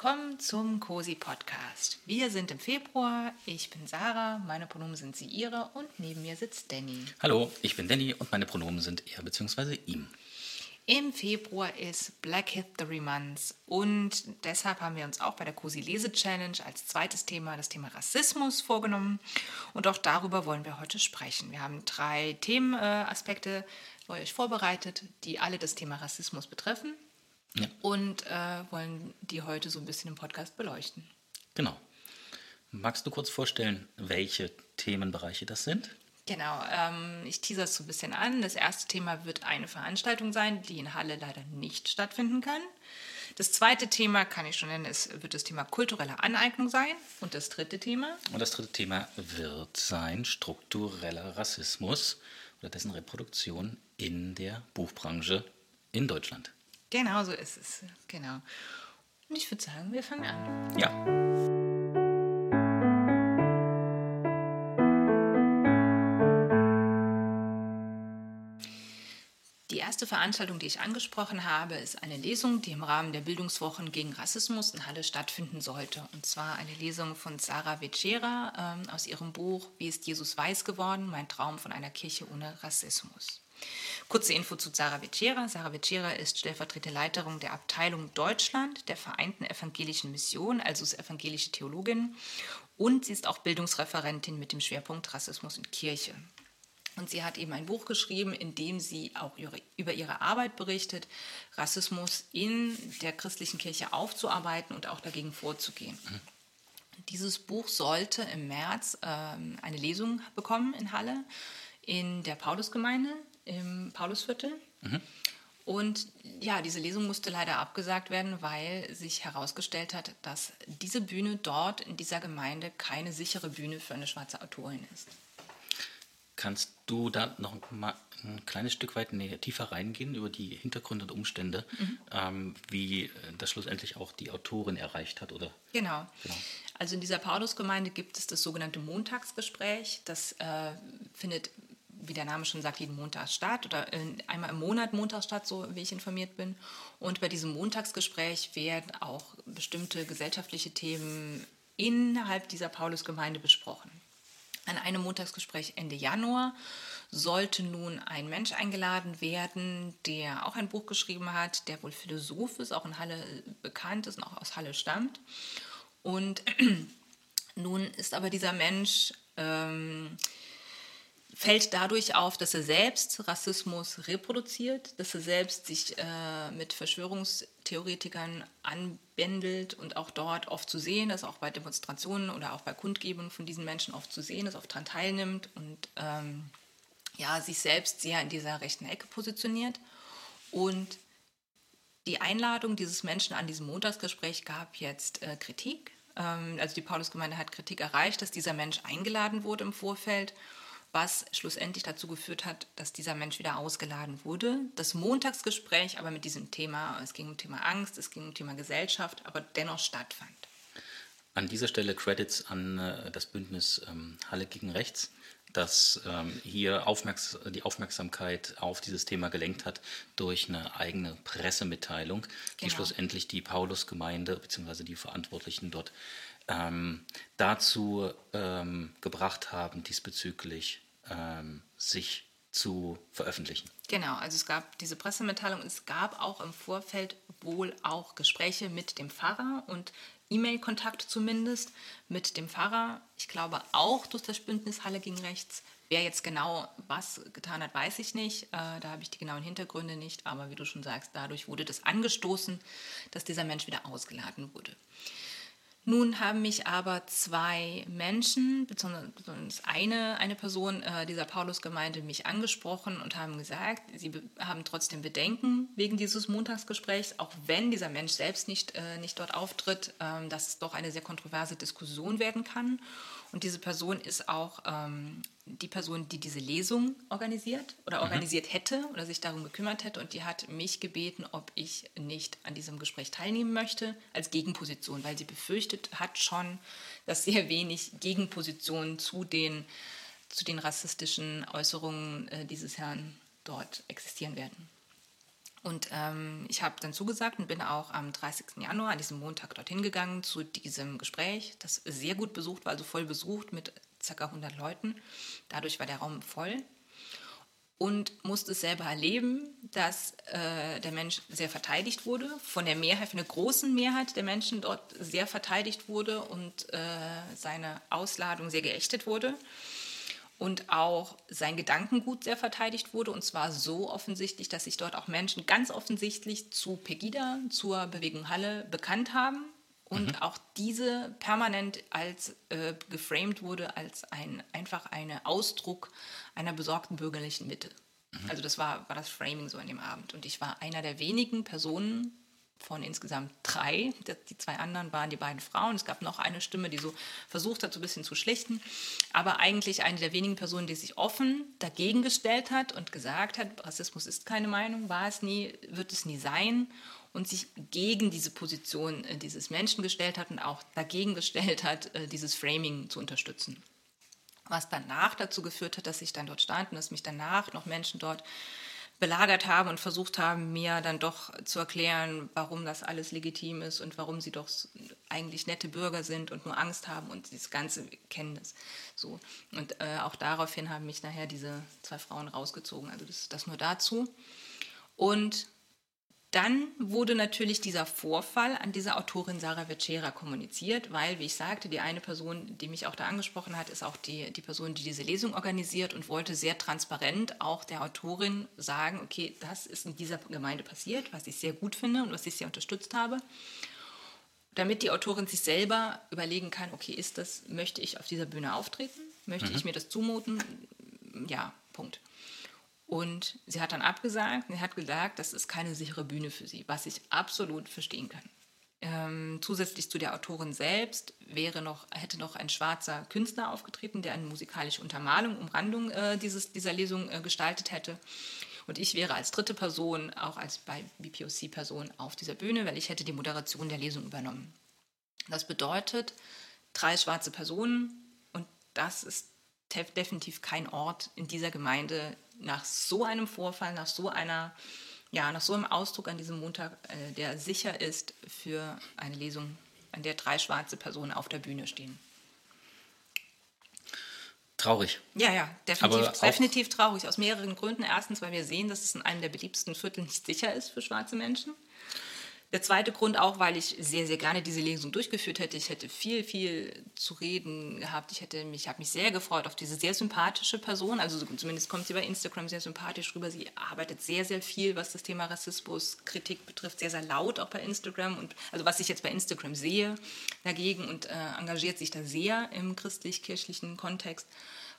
willkommen zum COSI Podcast. Wir sind im Februar. Ich bin Sarah, meine Pronomen sind sie, ihre und neben mir sitzt Danny. Hallo, ich bin Danny und meine Pronomen sind er bzw. ihm. Im Februar ist Black History Month und deshalb haben wir uns auch bei der COSI Lese Challenge als zweites Thema das Thema Rassismus vorgenommen und auch darüber wollen wir heute sprechen. Wir haben drei Themenaspekte für euch vorbereitet, die alle das Thema Rassismus betreffen ja. und äh, wollen die heute so ein bisschen im Podcast beleuchten. Genau. Magst du kurz vorstellen, welche Themenbereiche das sind? Genau, ähm, ich teaser es so ein bisschen an. Das erste Thema wird eine Veranstaltung sein, die in Halle leider nicht stattfinden kann. Das zweite Thema, kann ich schon nennen, ist, wird das Thema kulturelle Aneignung sein. Und das dritte Thema? Und das dritte Thema wird sein struktureller Rassismus oder dessen Reproduktion in der Buchbranche in Deutschland. Genau so ist es. Genau. Und ich würde sagen, wir fangen an. Ja. Die erste Veranstaltung, die ich angesprochen habe, ist eine Lesung, die im Rahmen der Bildungswochen gegen Rassismus in Halle stattfinden sollte. Und zwar eine Lesung von Sarah Vecera ähm, aus ihrem Buch Wie ist Jesus weiß geworden? Mein Traum von einer Kirche ohne Rassismus. Kurze Info zu Sarah Vecera. Sarah Vecera ist stellvertretende Leiterin der Abteilung Deutschland der Vereinten Evangelischen Mission, also ist evangelische Theologin. Und sie ist auch Bildungsreferentin mit dem Schwerpunkt Rassismus in Kirche. Und sie hat eben ein Buch geschrieben, in dem sie auch über ihre Arbeit berichtet, Rassismus in der christlichen Kirche aufzuarbeiten und auch dagegen vorzugehen. Mhm. Dieses Buch sollte im März ähm, eine Lesung bekommen in Halle in der Paulusgemeinde im Paulusviertel. Mhm. Und ja, diese Lesung musste leider abgesagt werden, weil sich herausgestellt hat, dass diese Bühne dort in dieser Gemeinde keine sichere Bühne für eine schwarze Autorin ist. Kannst du da noch mal ein kleines Stück weit näher, tiefer reingehen über die Hintergründe und Umstände, mhm. ähm, wie das schlussendlich auch die Autorin erreicht hat? Oder? Genau. genau. Also in dieser Paulusgemeinde gibt es das sogenannte Montagsgespräch. Das äh, findet wie der Name schon sagt, jeden Montag statt oder einmal im Monat Montag statt, so wie ich informiert bin. Und bei diesem Montagsgespräch werden auch bestimmte gesellschaftliche Themen innerhalb dieser Paulusgemeinde besprochen. An einem Montagsgespräch Ende Januar sollte nun ein Mensch eingeladen werden, der auch ein Buch geschrieben hat, der wohl Philosoph ist, auch in Halle bekannt ist und auch aus Halle stammt. Und nun ist aber dieser Mensch ähm, fällt dadurch auf, dass er selbst Rassismus reproduziert, dass er selbst sich äh, mit Verschwörungstheoretikern anbändelt und auch dort oft zu sehen ist, auch bei Demonstrationen oder auch bei Kundgebungen von diesen Menschen oft zu sehen ist, oft daran teilnimmt und ähm, ja, sich selbst sehr in dieser rechten Ecke positioniert. Und die Einladung dieses Menschen an diesem Montagsgespräch gab jetzt äh, Kritik. Ähm, also die Paulusgemeinde hat Kritik erreicht, dass dieser Mensch eingeladen wurde im Vorfeld was schlussendlich dazu geführt hat, dass dieser Mensch wieder ausgeladen wurde. Das Montagsgespräch aber mit diesem Thema, es ging um Thema Angst, es ging um Thema Gesellschaft, aber dennoch stattfand. An dieser Stelle Credits an äh, das Bündnis ähm, Halle gegen Rechts, das ähm, hier Aufmerks die Aufmerksamkeit auf dieses Thema gelenkt hat durch eine eigene Pressemitteilung, die genau. schlussendlich die Paulusgemeinde bzw. die Verantwortlichen dort ähm, dazu ähm, gebracht haben, diesbezüglich ähm, sich zu veröffentlichen. Genau, also es gab diese Pressemitteilung, es gab auch im Vorfeld wohl auch Gespräche mit dem Pfarrer und E-Mail-Kontakt zumindest mit dem Pfarrer. Ich glaube auch durch das Bündnis Halle gegen Rechts. Wer jetzt genau was getan hat, weiß ich nicht. Äh, da habe ich die genauen Hintergründe nicht. Aber wie du schon sagst, dadurch wurde das angestoßen, dass dieser Mensch wieder ausgeladen wurde. Nun haben mich aber zwei Menschen, besonders eine, eine Person äh, dieser Paulusgemeinde, mich angesprochen und haben gesagt, sie haben trotzdem Bedenken wegen dieses Montagsgesprächs, auch wenn dieser Mensch selbst nicht, äh, nicht dort auftritt, äh, dass es doch eine sehr kontroverse Diskussion werden kann. Und diese Person ist auch ähm, die Person, die diese Lesung organisiert oder mhm. organisiert hätte oder sich darum gekümmert hätte. Und die hat mich gebeten, ob ich nicht an diesem Gespräch teilnehmen möchte, als Gegenposition, weil sie befürchtet hat schon, dass sehr wenig Gegenpositionen zu den, zu den rassistischen Äußerungen äh, dieses Herrn dort existieren werden. Und ähm, ich habe dann zugesagt und bin auch am 30. Januar, an diesem Montag, dorthin gegangen zu diesem Gespräch, das sehr gut besucht war, also voll besucht mit ca. 100 Leuten. Dadurch war der Raum voll und musste es selber erleben, dass äh, der Mensch sehr verteidigt wurde, von der Mehrheit, von der großen Mehrheit der Menschen dort sehr verteidigt wurde und äh, seine Ausladung sehr geächtet wurde und auch sein Gedankengut sehr verteidigt wurde und zwar so offensichtlich, dass sich dort auch Menschen ganz offensichtlich zu Pegida, zur Bewegung Halle bekannt haben und mhm. auch diese permanent als äh, geframed wurde als ein einfach ein Ausdruck einer besorgten bürgerlichen Mitte. Mhm. Also das war, war das Framing so an dem Abend. Und ich war einer der wenigen Personen von insgesamt drei. Die zwei anderen waren die beiden Frauen. Es gab noch eine Stimme, die so versucht hat, so ein bisschen zu schlichten. Aber eigentlich eine der wenigen Personen, die sich offen dagegen gestellt hat und gesagt hat, Rassismus ist keine Meinung, war es nie, wird es nie sein und sich gegen diese Position äh, dieses Menschen gestellt hat und auch dagegen gestellt hat, äh, dieses Framing zu unterstützen. Was danach dazu geführt hat, dass ich dann dort stand und dass mich danach noch Menschen dort belagert haben und versucht haben, mir dann doch zu erklären, warum das alles legitim ist und warum sie doch eigentlich nette Bürger sind und nur Angst haben und das Ganze kennen das so. Und äh, auch daraufhin haben mich nachher diese zwei Frauen rausgezogen. Also das, das nur dazu. Und dann wurde natürlich dieser Vorfall an diese Autorin Sarah Vecera kommuniziert, weil, wie ich sagte, die eine Person, die mich auch da angesprochen hat, ist auch die, die Person, die diese Lesung organisiert und wollte sehr transparent auch der Autorin sagen, okay, das ist in dieser Gemeinde passiert, was ich sehr gut finde und was ich sehr unterstützt habe, damit die Autorin sich selber überlegen kann, okay, ist das, möchte ich auf dieser Bühne auftreten? Möchte mhm. ich mir das zumuten? Ja, Punkt. Und sie hat dann abgesagt. Sie hat gesagt, das ist keine sichere Bühne für sie, was ich absolut verstehen kann. Ähm, zusätzlich zu der Autorin selbst wäre noch, hätte noch ein schwarzer Künstler aufgetreten, der eine musikalische Untermalung, Umrandung äh, dieses, dieser Lesung äh, gestaltet hätte. Und ich wäre als dritte Person, auch als bei BPOC-Person, auf dieser Bühne, weil ich hätte die Moderation der Lesung übernommen. Das bedeutet drei schwarze Personen und das ist definitiv kein Ort in dieser Gemeinde, nach so einem Vorfall, nach so einer, ja, nach so einem Ausdruck an diesem Montag, äh, der sicher ist für eine Lesung, an der drei schwarze Personen auf der Bühne stehen. Traurig. Ja, ja, definitiv, definitiv traurig. Aus mehreren Gründen. Erstens, weil wir sehen, dass es in einem der beliebtesten Viertel nicht sicher ist für schwarze Menschen. Der zweite Grund auch, weil ich sehr, sehr gerne diese Lesung durchgeführt hätte. Ich hätte viel, viel zu reden gehabt. Ich hätte mich, habe mich sehr gefreut auf diese sehr sympathische Person. Also zumindest kommt sie bei Instagram sehr sympathisch rüber. Sie arbeitet sehr, sehr viel, was das Thema Rassismus, Kritik betrifft, sehr, sehr laut auch bei Instagram. Und also was ich jetzt bei Instagram sehe dagegen und äh, engagiert sich da sehr im christlich-kirchlichen Kontext.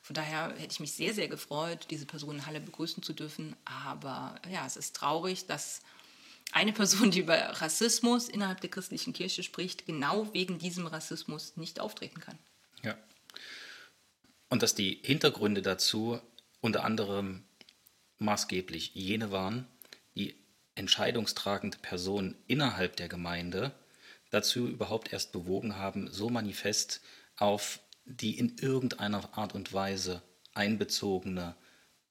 Von daher hätte ich mich sehr, sehr gefreut, diese Person in Halle begrüßen zu dürfen. Aber ja, es ist traurig, dass eine Person, die über Rassismus innerhalb der christlichen Kirche spricht, genau wegen diesem Rassismus nicht auftreten kann. Ja. Und dass die Hintergründe dazu unter anderem maßgeblich jene waren, die entscheidungstragende Personen innerhalb der Gemeinde dazu überhaupt erst bewogen haben, so manifest auf die in irgendeiner Art und Weise einbezogene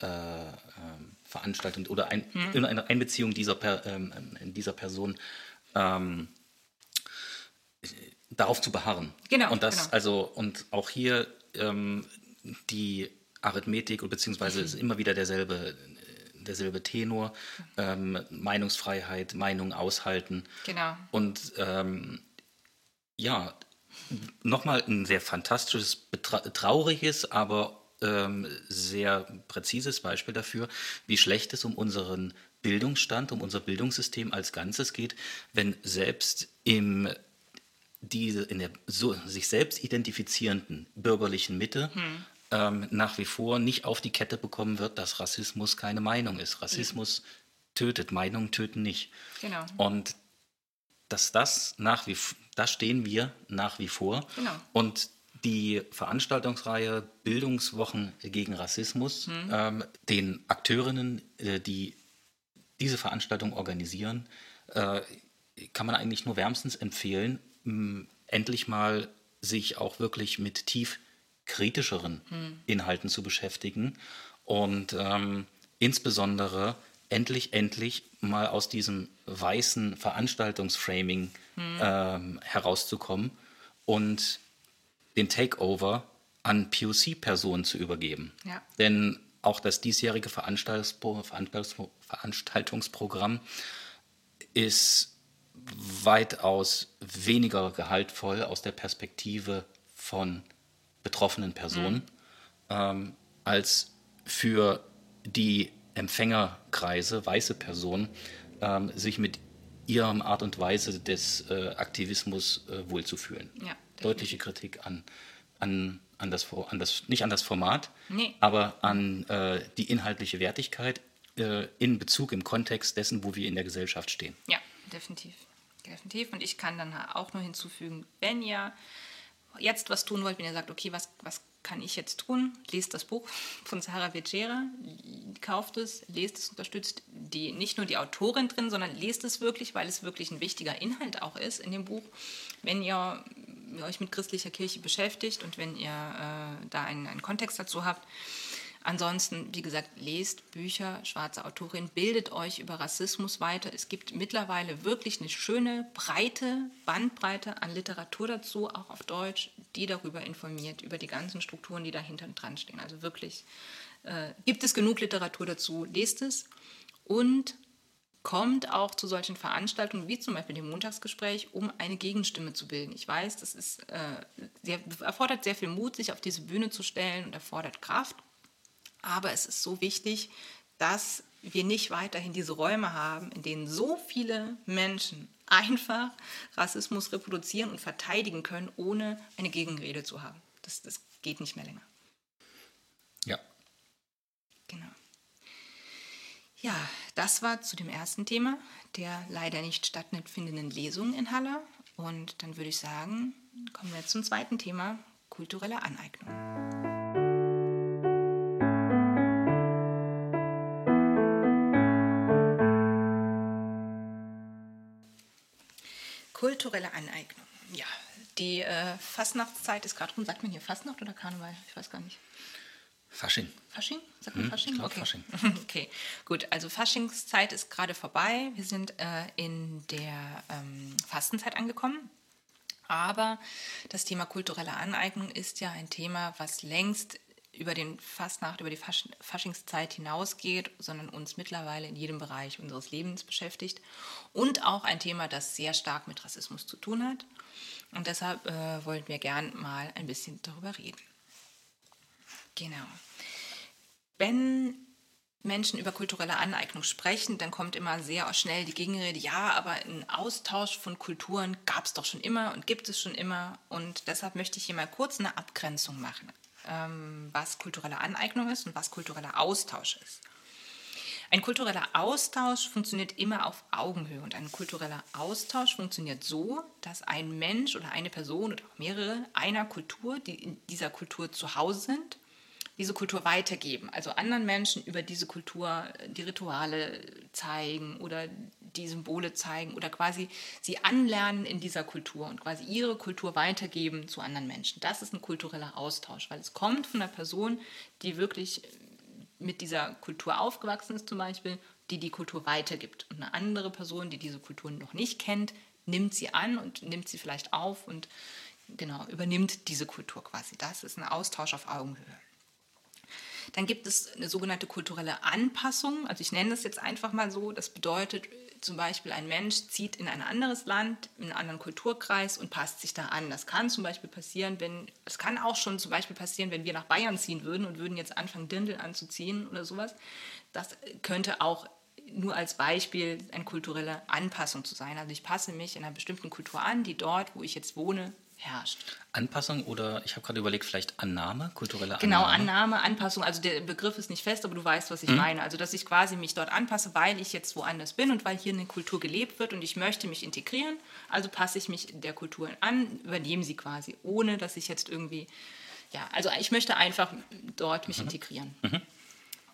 äh, ähm, Veranstaltung oder ein, hm. in einer Einbeziehung dieser, per, ähm, dieser Person ähm, darauf zu beharren. Genau. Und das, genau. also, und auch hier ähm, die Arithmetik beziehungsweise mhm. ist immer wieder derselbe, derselbe Tenor, ähm, Meinungsfreiheit, Meinung aushalten. Genau. Und ähm, ja, nochmal ein sehr fantastisches, trauriges, aber ähm, sehr präzises Beispiel dafür, wie schlecht es um unseren Bildungsstand, um unser Bildungssystem als Ganzes geht, wenn selbst im diese in der so, sich selbst identifizierenden bürgerlichen Mitte hm. ähm, nach wie vor nicht auf die Kette bekommen wird, dass Rassismus keine Meinung ist. Rassismus mhm. tötet, Meinungen töten nicht. Genau. Und dass das nach wie da stehen wir nach wie vor. Genau. Und die Veranstaltungsreihe Bildungswochen gegen Rassismus mhm. ähm, den Akteurinnen, äh, die diese Veranstaltung organisieren, äh, kann man eigentlich nur wärmstens empfehlen, mh, endlich mal sich auch wirklich mit tief kritischeren mhm. Inhalten zu beschäftigen und ähm, insbesondere endlich, endlich mal aus diesem weißen Veranstaltungsframing hm. ähm, herauszukommen und den Takeover an POC-Personen zu übergeben. Ja. Denn auch das diesjährige Veranstaltungsprogramm ist weitaus weniger gehaltvoll aus der Perspektive von betroffenen Personen mhm. ähm, als für die Empfängerkreise, weiße Personen, ähm, sich mit ihrer Art und Weise des äh, Aktivismus äh, wohlzufühlen. Ja, Deutliche Kritik an, an, an, das, an das, nicht an das Format, nee. aber an äh, die inhaltliche Wertigkeit äh, in Bezug, im Kontext dessen, wo wir in der Gesellschaft stehen. Ja, definitiv. Definitiv. Und ich kann dann auch nur hinzufügen, wenn ihr jetzt was tun wollt, wenn ihr sagt, okay, was, was kann ich jetzt tun? Lest das Buch von Sarah Vecera, kauft es, lest es, unterstützt die, nicht nur die Autorin drin, sondern lest es wirklich, weil es wirklich ein wichtiger Inhalt auch ist in dem Buch. Wenn ihr euch mit christlicher Kirche beschäftigt und wenn ihr äh, da einen, einen Kontext dazu habt, Ansonsten, wie gesagt, lest Bücher, schwarze Autorin, bildet euch über Rassismus weiter. Es gibt mittlerweile wirklich eine schöne, breite Bandbreite an Literatur dazu, auch auf Deutsch, die darüber informiert, über die ganzen Strukturen, die dahinter dran stehen. Also wirklich äh, gibt es genug Literatur dazu, lest es und kommt auch zu solchen Veranstaltungen wie zum Beispiel dem Montagsgespräch, um eine Gegenstimme zu bilden. Ich weiß, das ist, äh, erfordert sehr viel Mut, sich auf diese Bühne zu stellen und erfordert Kraft. Aber es ist so wichtig, dass wir nicht weiterhin diese Räume haben, in denen so viele Menschen einfach Rassismus reproduzieren und verteidigen können, ohne eine Gegenrede zu haben. Das, das geht nicht mehr länger. Ja. Genau. Ja, das war zu dem ersten Thema, der leider nicht stattfindenden Lesung in Halle. Und dann würde ich sagen, kommen wir zum zweiten Thema, kulturelle Aneignung. Kulturelle Aneignung. Ja, die äh, Fastnachtszeit ist gerade rum. Sagt man hier Fastnacht oder Karneval? Ich weiß gar nicht. Fasching. Fasching? Sagt man hm, Fasching? Okay. Fasching. okay, gut. Also Faschingszeit ist gerade vorbei. Wir sind äh, in der ähm, Fastenzeit angekommen. Aber das Thema kulturelle Aneignung ist ja ein Thema, was längst über den Fastnacht, über die Fasch Faschingszeit hinausgeht, sondern uns mittlerweile in jedem Bereich unseres Lebens beschäftigt und auch ein Thema, das sehr stark mit Rassismus zu tun hat. Und deshalb äh, wollen wir gern mal ein bisschen darüber reden. Genau. Wenn Menschen über kulturelle Aneignung sprechen, dann kommt immer sehr schnell die Gegenrede, ja, aber ein Austausch von Kulturen gab es doch schon immer und gibt es schon immer. Und deshalb möchte ich hier mal kurz eine Abgrenzung machen ähm, was kulturelle Aneignung ist und was kultureller Austausch ist. Ein kultureller Austausch funktioniert immer auf Augenhöhe und ein kultureller Austausch funktioniert so, dass ein Mensch oder eine Person oder auch mehrere einer Kultur, die in dieser Kultur zu Hause sind, diese Kultur weitergeben, also anderen Menschen über diese Kultur die Rituale zeigen oder die Symbole zeigen oder quasi sie anlernen in dieser Kultur und quasi ihre Kultur weitergeben zu anderen Menschen. Das ist ein kultureller Austausch, weil es kommt von einer Person, die wirklich mit dieser Kultur aufgewachsen ist zum Beispiel, die die Kultur weitergibt. Und eine andere Person, die diese Kultur noch nicht kennt, nimmt sie an und nimmt sie vielleicht auf und genau übernimmt diese Kultur quasi. Das ist ein Austausch auf Augenhöhe. Dann gibt es eine sogenannte kulturelle Anpassung. Also ich nenne das jetzt einfach mal so. Das bedeutet zum Beispiel, ein Mensch zieht in ein anderes Land, in einen anderen Kulturkreis und passt sich da an. Das kann zum Beispiel passieren, wenn, es kann auch schon zum Beispiel passieren, wenn wir nach Bayern ziehen würden und würden jetzt anfangen, Dirndl anzuziehen oder sowas. Das könnte auch nur als Beispiel eine kulturelle Anpassung zu sein. Also ich passe mich in einer bestimmten Kultur an, die dort, wo ich jetzt wohne, herrscht. Anpassung oder ich habe gerade überlegt, vielleicht Annahme, kulturelle Annahme? Genau, Annahme, Anpassung. Also der Begriff ist nicht fest, aber du weißt, was ich mhm. meine. Also dass ich quasi mich dort anpasse, weil ich jetzt woanders bin und weil hier eine Kultur gelebt wird und ich möchte mich integrieren. Also passe ich mich der Kultur an, übernehme sie quasi, ohne dass ich jetzt irgendwie, ja, also ich möchte einfach dort mich mhm. integrieren. Mhm.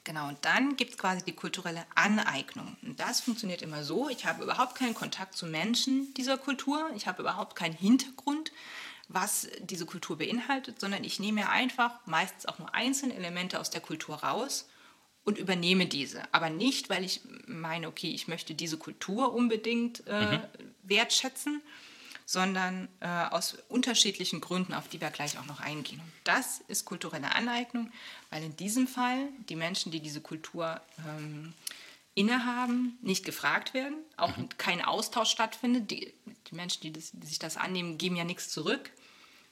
Genau, und dann gibt es quasi die kulturelle Aneignung. Und das funktioniert immer so, ich habe überhaupt keinen Kontakt zu Menschen dieser Kultur, ich habe überhaupt keinen Hintergrund, was diese Kultur beinhaltet, sondern ich nehme mir einfach meistens auch nur einzelne Elemente aus der Kultur raus und übernehme diese. Aber nicht, weil ich meine, okay, ich möchte diese Kultur unbedingt äh, mhm. wertschätzen, sondern äh, aus unterschiedlichen Gründen, auf die wir gleich auch noch eingehen. Und das ist kulturelle Aneignung, weil in diesem Fall die Menschen, die diese Kultur ähm, innehaben, nicht gefragt werden, auch mhm. kein Austausch stattfindet. Die, die Menschen, die, das, die, sich das annehmen, geben ja nichts zurück,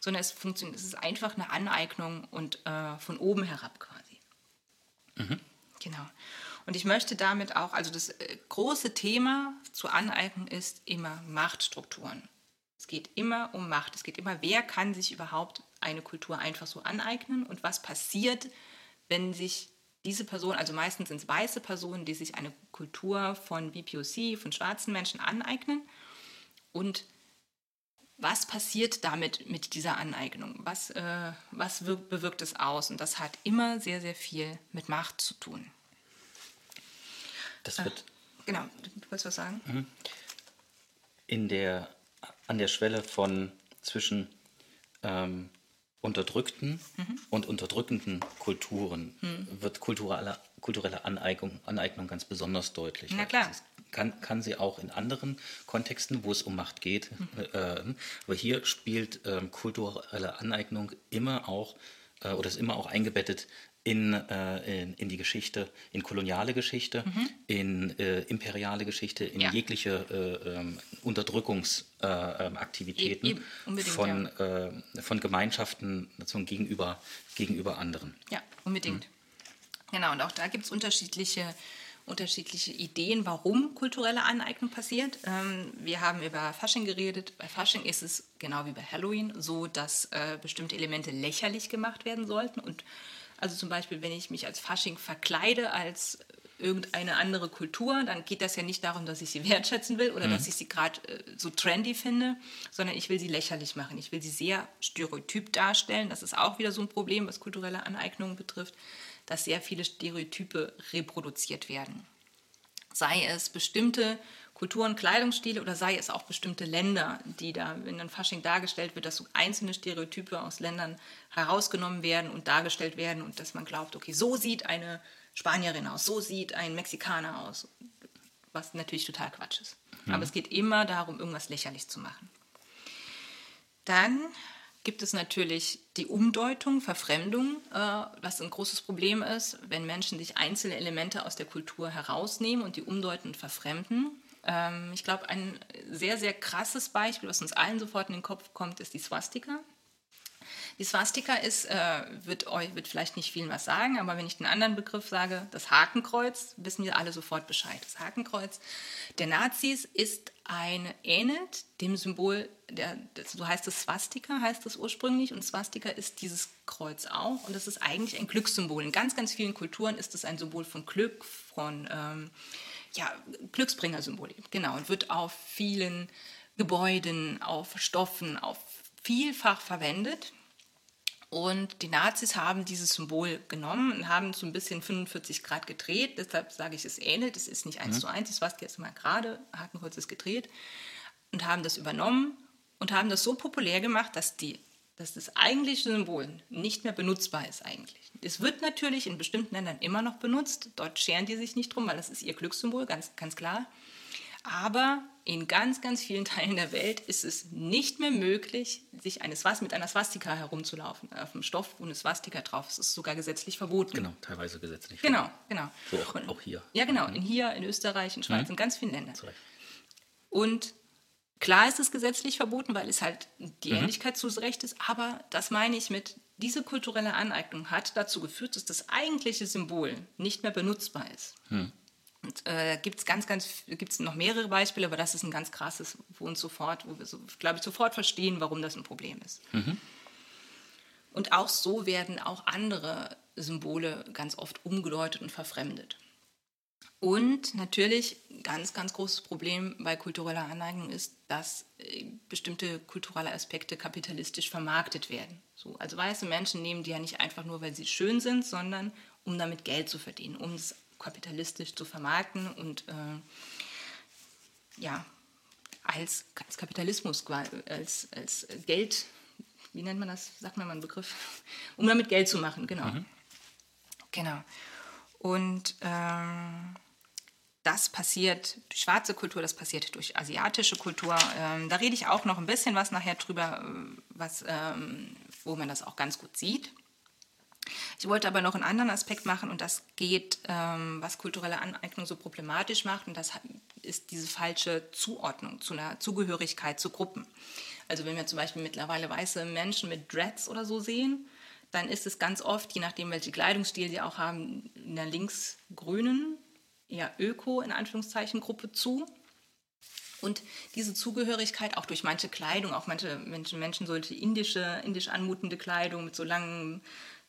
sondern es funktioniert, es ist einfach eine Aneignung und äh, von oben herab quasi. Mhm. Genau. Und ich möchte damit auch, also das äh, große Thema zu Aneignung ist immer Machtstrukturen. Es geht immer um Macht. Es geht immer, wer kann sich überhaupt eine Kultur einfach so aneignen und was passiert, wenn sich diese Person, also meistens sind es weiße Personen, die sich eine Kultur von BPOC, von schwarzen Menschen aneignen. Und was passiert damit mit dieser Aneignung? Was, äh, was bewirkt es aus? Und das hat immer sehr, sehr viel mit Macht zu tun. Das wird. Äh, genau, du wolltest was sagen? Mhm. In der an der Schwelle von zwischen ähm, unterdrückten mhm. und unterdrückenden Kulturen mhm. wird kulturelle, kulturelle Aneignung, Aneignung ganz besonders deutlich. Na klar. Kann, kann sie auch in anderen Kontexten, wo es um Macht geht. Mhm. Äh, aber hier spielt äh, kulturelle Aneignung immer auch äh, oder ist immer auch eingebettet in, äh, in, in, die Geschichte, in koloniale Geschichte, mhm. in äh, imperiale Geschichte, in ja. jegliche äh, ähm, Unterdrückungsaktivitäten e von, ja. Äh, von Gemeinschaften also gegenüber, gegenüber anderen. Ja, unbedingt. Mhm. Genau, und auch da gibt es unterschiedliche, unterschiedliche Ideen, warum kulturelle Aneignung passiert. Ähm, wir haben über Fasching geredet. Bei Fasching ist es genau wie bei Halloween so, dass äh, bestimmte Elemente lächerlich gemacht werden sollten und also zum Beispiel, wenn ich mich als Fasching verkleide, als irgendeine andere Kultur, dann geht das ja nicht darum, dass ich sie wertschätzen will oder mhm. dass ich sie gerade äh, so trendy finde, sondern ich will sie lächerlich machen. Ich will sie sehr stereotyp darstellen. Das ist auch wieder so ein Problem, was kulturelle Aneignungen betrifft, dass sehr viele Stereotype reproduziert werden. Sei es bestimmte Kulturen, Kleidungsstile oder sei es auch bestimmte Länder, die da, wenn dann Fasching dargestellt wird, dass so einzelne Stereotype aus Ländern herausgenommen werden und dargestellt werden und dass man glaubt, okay, so sieht eine Spanierin aus, so sieht ein Mexikaner aus, was natürlich total Quatsch ist. Mhm. Aber es geht immer darum, irgendwas lächerlich zu machen. Dann gibt es natürlich die Umdeutung, Verfremdung, äh, was ein großes Problem ist, wenn Menschen sich einzelne Elemente aus der Kultur herausnehmen und die umdeuten und verfremden. Ähm, ich glaube, ein sehr, sehr krasses Beispiel, was uns allen sofort in den Kopf kommt, ist die Swastika. Die Swastika ist, äh, wird euch wird vielleicht nicht vielen was sagen, aber wenn ich den anderen Begriff sage, das Hakenkreuz, wissen wir alle sofort Bescheid. Das Hakenkreuz der Nazis ist ein, ähnelt dem Symbol, der, so heißt es Swastika, heißt es ursprünglich, und Swastika ist dieses Kreuz auch, und das ist eigentlich ein Glückssymbol. In ganz, ganz vielen Kulturen ist es ein Symbol von Glück, von ähm, ja, Glücksbringer-Symbolik, genau, und wird auf vielen Gebäuden, auf Stoffen, auf vielfach verwendet. Und die Nazis haben dieses Symbol genommen und haben es so ein bisschen 45 Grad gedreht. Deshalb sage ich, es ähnelt. Es ist nicht eins mhm. zu eins. Das war jetzt mal gerade. Hakenkreuz ist gedreht. Und haben das übernommen und haben das so populär gemacht, dass, die, dass das eigentliche Symbol nicht mehr benutzbar ist eigentlich. Es wird natürlich in bestimmten Ländern immer noch benutzt. Dort scheren die sich nicht drum, weil das ist ihr Glückssymbol, ganz, ganz klar. Aber in ganz, ganz vielen Teilen der Welt ist es nicht mehr möglich, sich eine Swast mit einer Swastika herumzulaufen. Auf dem Stoff, wo eine Swastika drauf ist, ist sogar gesetzlich verboten. Genau, teilweise gesetzlich. Genau, genau. So auch, Und, auch hier. Ja, genau. In hier, in Österreich, in Schweiz, mhm. in ganz vielen Ländern. Und klar ist es gesetzlich verboten, weil es halt die mhm. Ähnlichkeit zu Recht ist. Aber das meine ich mit, diese kulturelle Aneignung hat dazu geführt, dass das eigentliche Symbol nicht mehr benutzbar ist. Mhm. Und äh, gibt es ganz, ganz, gibt's noch mehrere Beispiele, aber das ist ein ganz krasses, wo uns sofort, wo wir, so, glaube ich, sofort verstehen, warum das ein Problem ist. Mhm. Und auch so werden auch andere Symbole ganz oft umgedeutet und verfremdet. Und natürlich, ganz, ganz großes Problem bei kultureller Aneignung ist, dass äh, bestimmte kulturelle Aspekte kapitalistisch vermarktet werden. So, also weiße Menschen nehmen die ja nicht einfach nur, weil sie schön sind, sondern um damit Geld zu verdienen, um es kapitalistisch zu vermarkten und äh, ja, als, als Kapitalismus, als, als Geld, wie nennt man das, sagt man mal einen Begriff, um damit Geld zu machen, genau. Mhm. Genau. Und ähm, das passiert durch schwarze Kultur, das passiert durch asiatische Kultur. Ähm, da rede ich auch noch ein bisschen was nachher drüber, äh, was, ähm, wo man das auch ganz gut sieht. Ich wollte aber noch einen anderen Aspekt machen und das geht, ähm, was kulturelle Aneignung so problematisch macht und das ist diese falsche Zuordnung zu einer Zugehörigkeit zu Gruppen. Also wenn wir zum Beispiel mittlerweile weiße Menschen mit Dreads oder so sehen, dann ist es ganz oft, je nachdem welche Kleidungsstil sie auch haben, in der linksgrünen, eher Öko in Anführungszeichen Gruppe zu. Und diese Zugehörigkeit auch durch manche Kleidung, auch manche Menschen, Menschen solche indische, indisch anmutende Kleidung mit so langen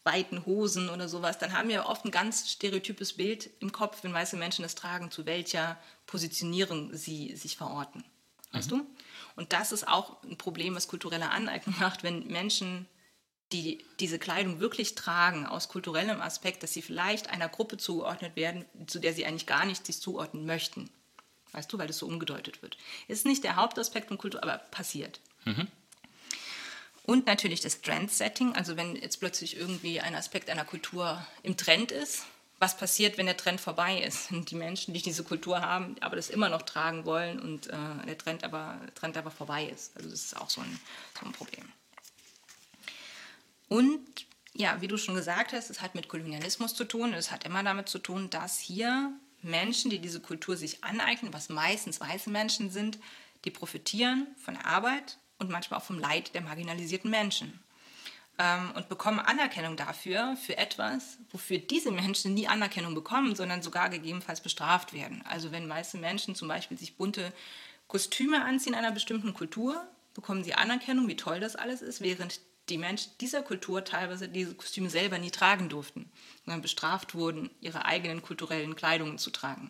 weiten Hosen oder sowas, dann haben wir oft ein ganz stereotypes Bild im Kopf, wenn weiße Menschen das tragen, zu welcher Positionierung sie sich verorten. Weißt mhm. du? Und das ist auch ein Problem, was kulturelle Aneignung macht, wenn Menschen, die diese Kleidung wirklich tragen, aus kulturellem Aspekt, dass sie vielleicht einer Gruppe zugeordnet werden, zu der sie eigentlich gar nicht sich zuordnen möchten. Weißt du, weil das so umgedeutet wird. Ist nicht der Hauptaspekt von Kultur, aber passiert. Mhm. Und natürlich das Trendsetting, also wenn jetzt plötzlich irgendwie ein Aspekt einer Kultur im Trend ist, was passiert, wenn der Trend vorbei ist und die Menschen, die diese Kultur haben, aber das immer noch tragen wollen und äh, der Trend aber, Trend aber vorbei ist. Also das ist auch so ein, so ein Problem. Und ja, wie du schon gesagt hast, es hat mit Kolonialismus zu tun. Es hat immer damit zu tun, dass hier Menschen, die diese Kultur sich aneignen, was meistens weiße Menschen sind, die profitieren von der Arbeit und manchmal auch vom Leid der marginalisierten Menschen. Ähm, und bekommen Anerkennung dafür, für etwas, wofür diese Menschen nie Anerkennung bekommen, sondern sogar gegebenenfalls bestraft werden. Also wenn meiste Menschen zum Beispiel sich bunte Kostüme anziehen einer bestimmten Kultur, bekommen sie Anerkennung, wie toll das alles ist, während die Menschen dieser Kultur teilweise diese Kostüme selber nie tragen durften, sondern bestraft wurden, ihre eigenen kulturellen Kleidungen zu tragen.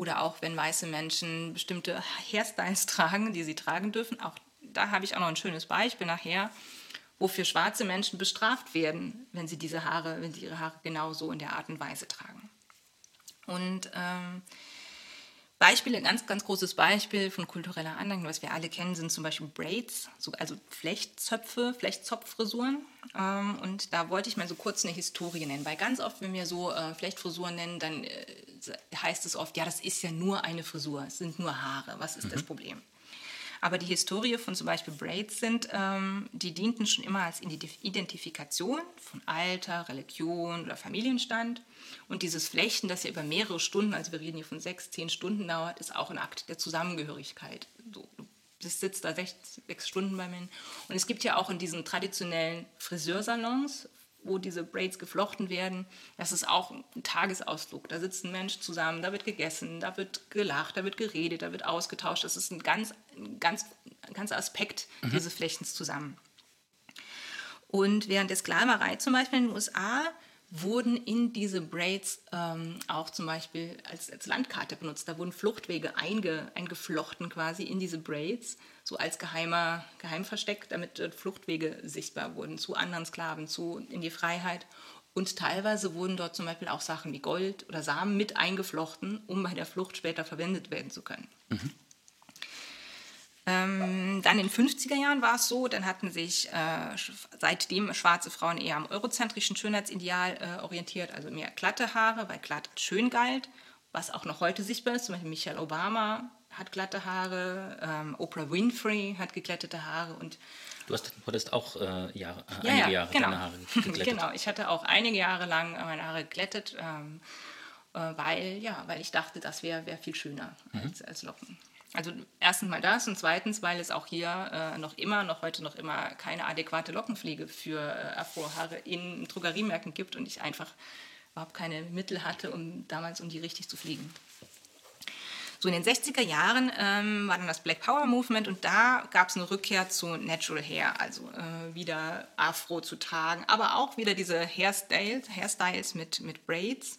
Oder auch wenn weiße Menschen bestimmte Hairstyles tragen, die sie tragen dürfen. Auch da habe ich auch noch ein schönes Beispiel nachher, wofür schwarze Menschen bestraft werden, wenn sie diese Haare, wenn sie ihre Haare genauso in der Art und Weise tragen. Und ähm, Beispiele, ein ganz, ganz großes Beispiel von kultureller Anlage, was wir alle kennen, sind zum Beispiel Braids, also Flechtzöpfe, Flechtzopffrisuren. Ähm, und da wollte ich mal so kurz eine Historie nennen, weil ganz oft, wenn wir so äh, Flechtfrisuren nennen, dann äh, heißt es oft, ja, das ist ja nur eine Frisur, es sind nur Haare, was ist mhm. das Problem? Aber die Historie von zum Beispiel Braids sind, ähm, die dienten schon immer als Identifikation von Alter, Religion oder Familienstand. Und dieses Flechten, das ja über mehrere Stunden, also wir reden hier von sechs, zehn Stunden dauert, ist auch ein Akt der Zusammengehörigkeit. So, das sitzt da sechs, sechs Stunden bei mir. Und es gibt ja auch in diesen traditionellen Friseursalons wo diese Braids geflochten werden, das ist auch ein Tagesausflug. Da sitzt ein Mensch zusammen, da wird gegessen, da wird gelacht, da wird geredet, da wird ausgetauscht. Das ist ein ganz, ganz, ganzer Aspekt mhm. dieses Flechtens zusammen. Und während der Sklaverei zum Beispiel in den USA wurden in diese Braids ähm, auch zum Beispiel als, als Landkarte benutzt. Da wurden Fluchtwege einge, eingeflochten quasi in diese Braids, so als geheimer Geheimversteck, damit äh, Fluchtwege sichtbar wurden zu anderen Sklaven, zu in die Freiheit. Und teilweise wurden dort zum Beispiel auch Sachen wie Gold oder Samen mit eingeflochten, um bei der Flucht später verwendet werden zu können. Mhm. Ähm, dann in den 50er Jahren war es so, dann hatten sich äh, seitdem schwarze Frauen eher am eurozentrischen Schönheitsideal äh, orientiert, also mehr glatte Haare, weil glatt als schön galt, was auch noch heute sichtbar ist. Zum Beispiel Michelle Obama hat glatte Haare, ähm, Oprah Winfrey hat geglättete Haare und Du hast, hattest auch äh, Jahre, äh, ja, einige ja, Jahre genau. deine Haare geglättet. genau, ich hatte auch einige Jahre lang meine Haare geglättet, ähm, äh, weil, ja, weil ich dachte, das wäre wär viel schöner mhm. als, als Locken. Also erstens mal das und zweitens, weil es auch hier äh, noch immer, noch heute noch immer keine adäquate Lockenpflege für äh, Afrohaare in Drogeriemärkten gibt und ich einfach überhaupt keine Mittel hatte, um damals um die richtig zu pflegen. So in den 60er Jahren ähm, war dann das Black Power Movement und da gab es eine Rückkehr zu Natural Hair, also äh, wieder Afro zu tragen, aber auch wieder diese Hairstyles, Hairstyles mit, mit Braids.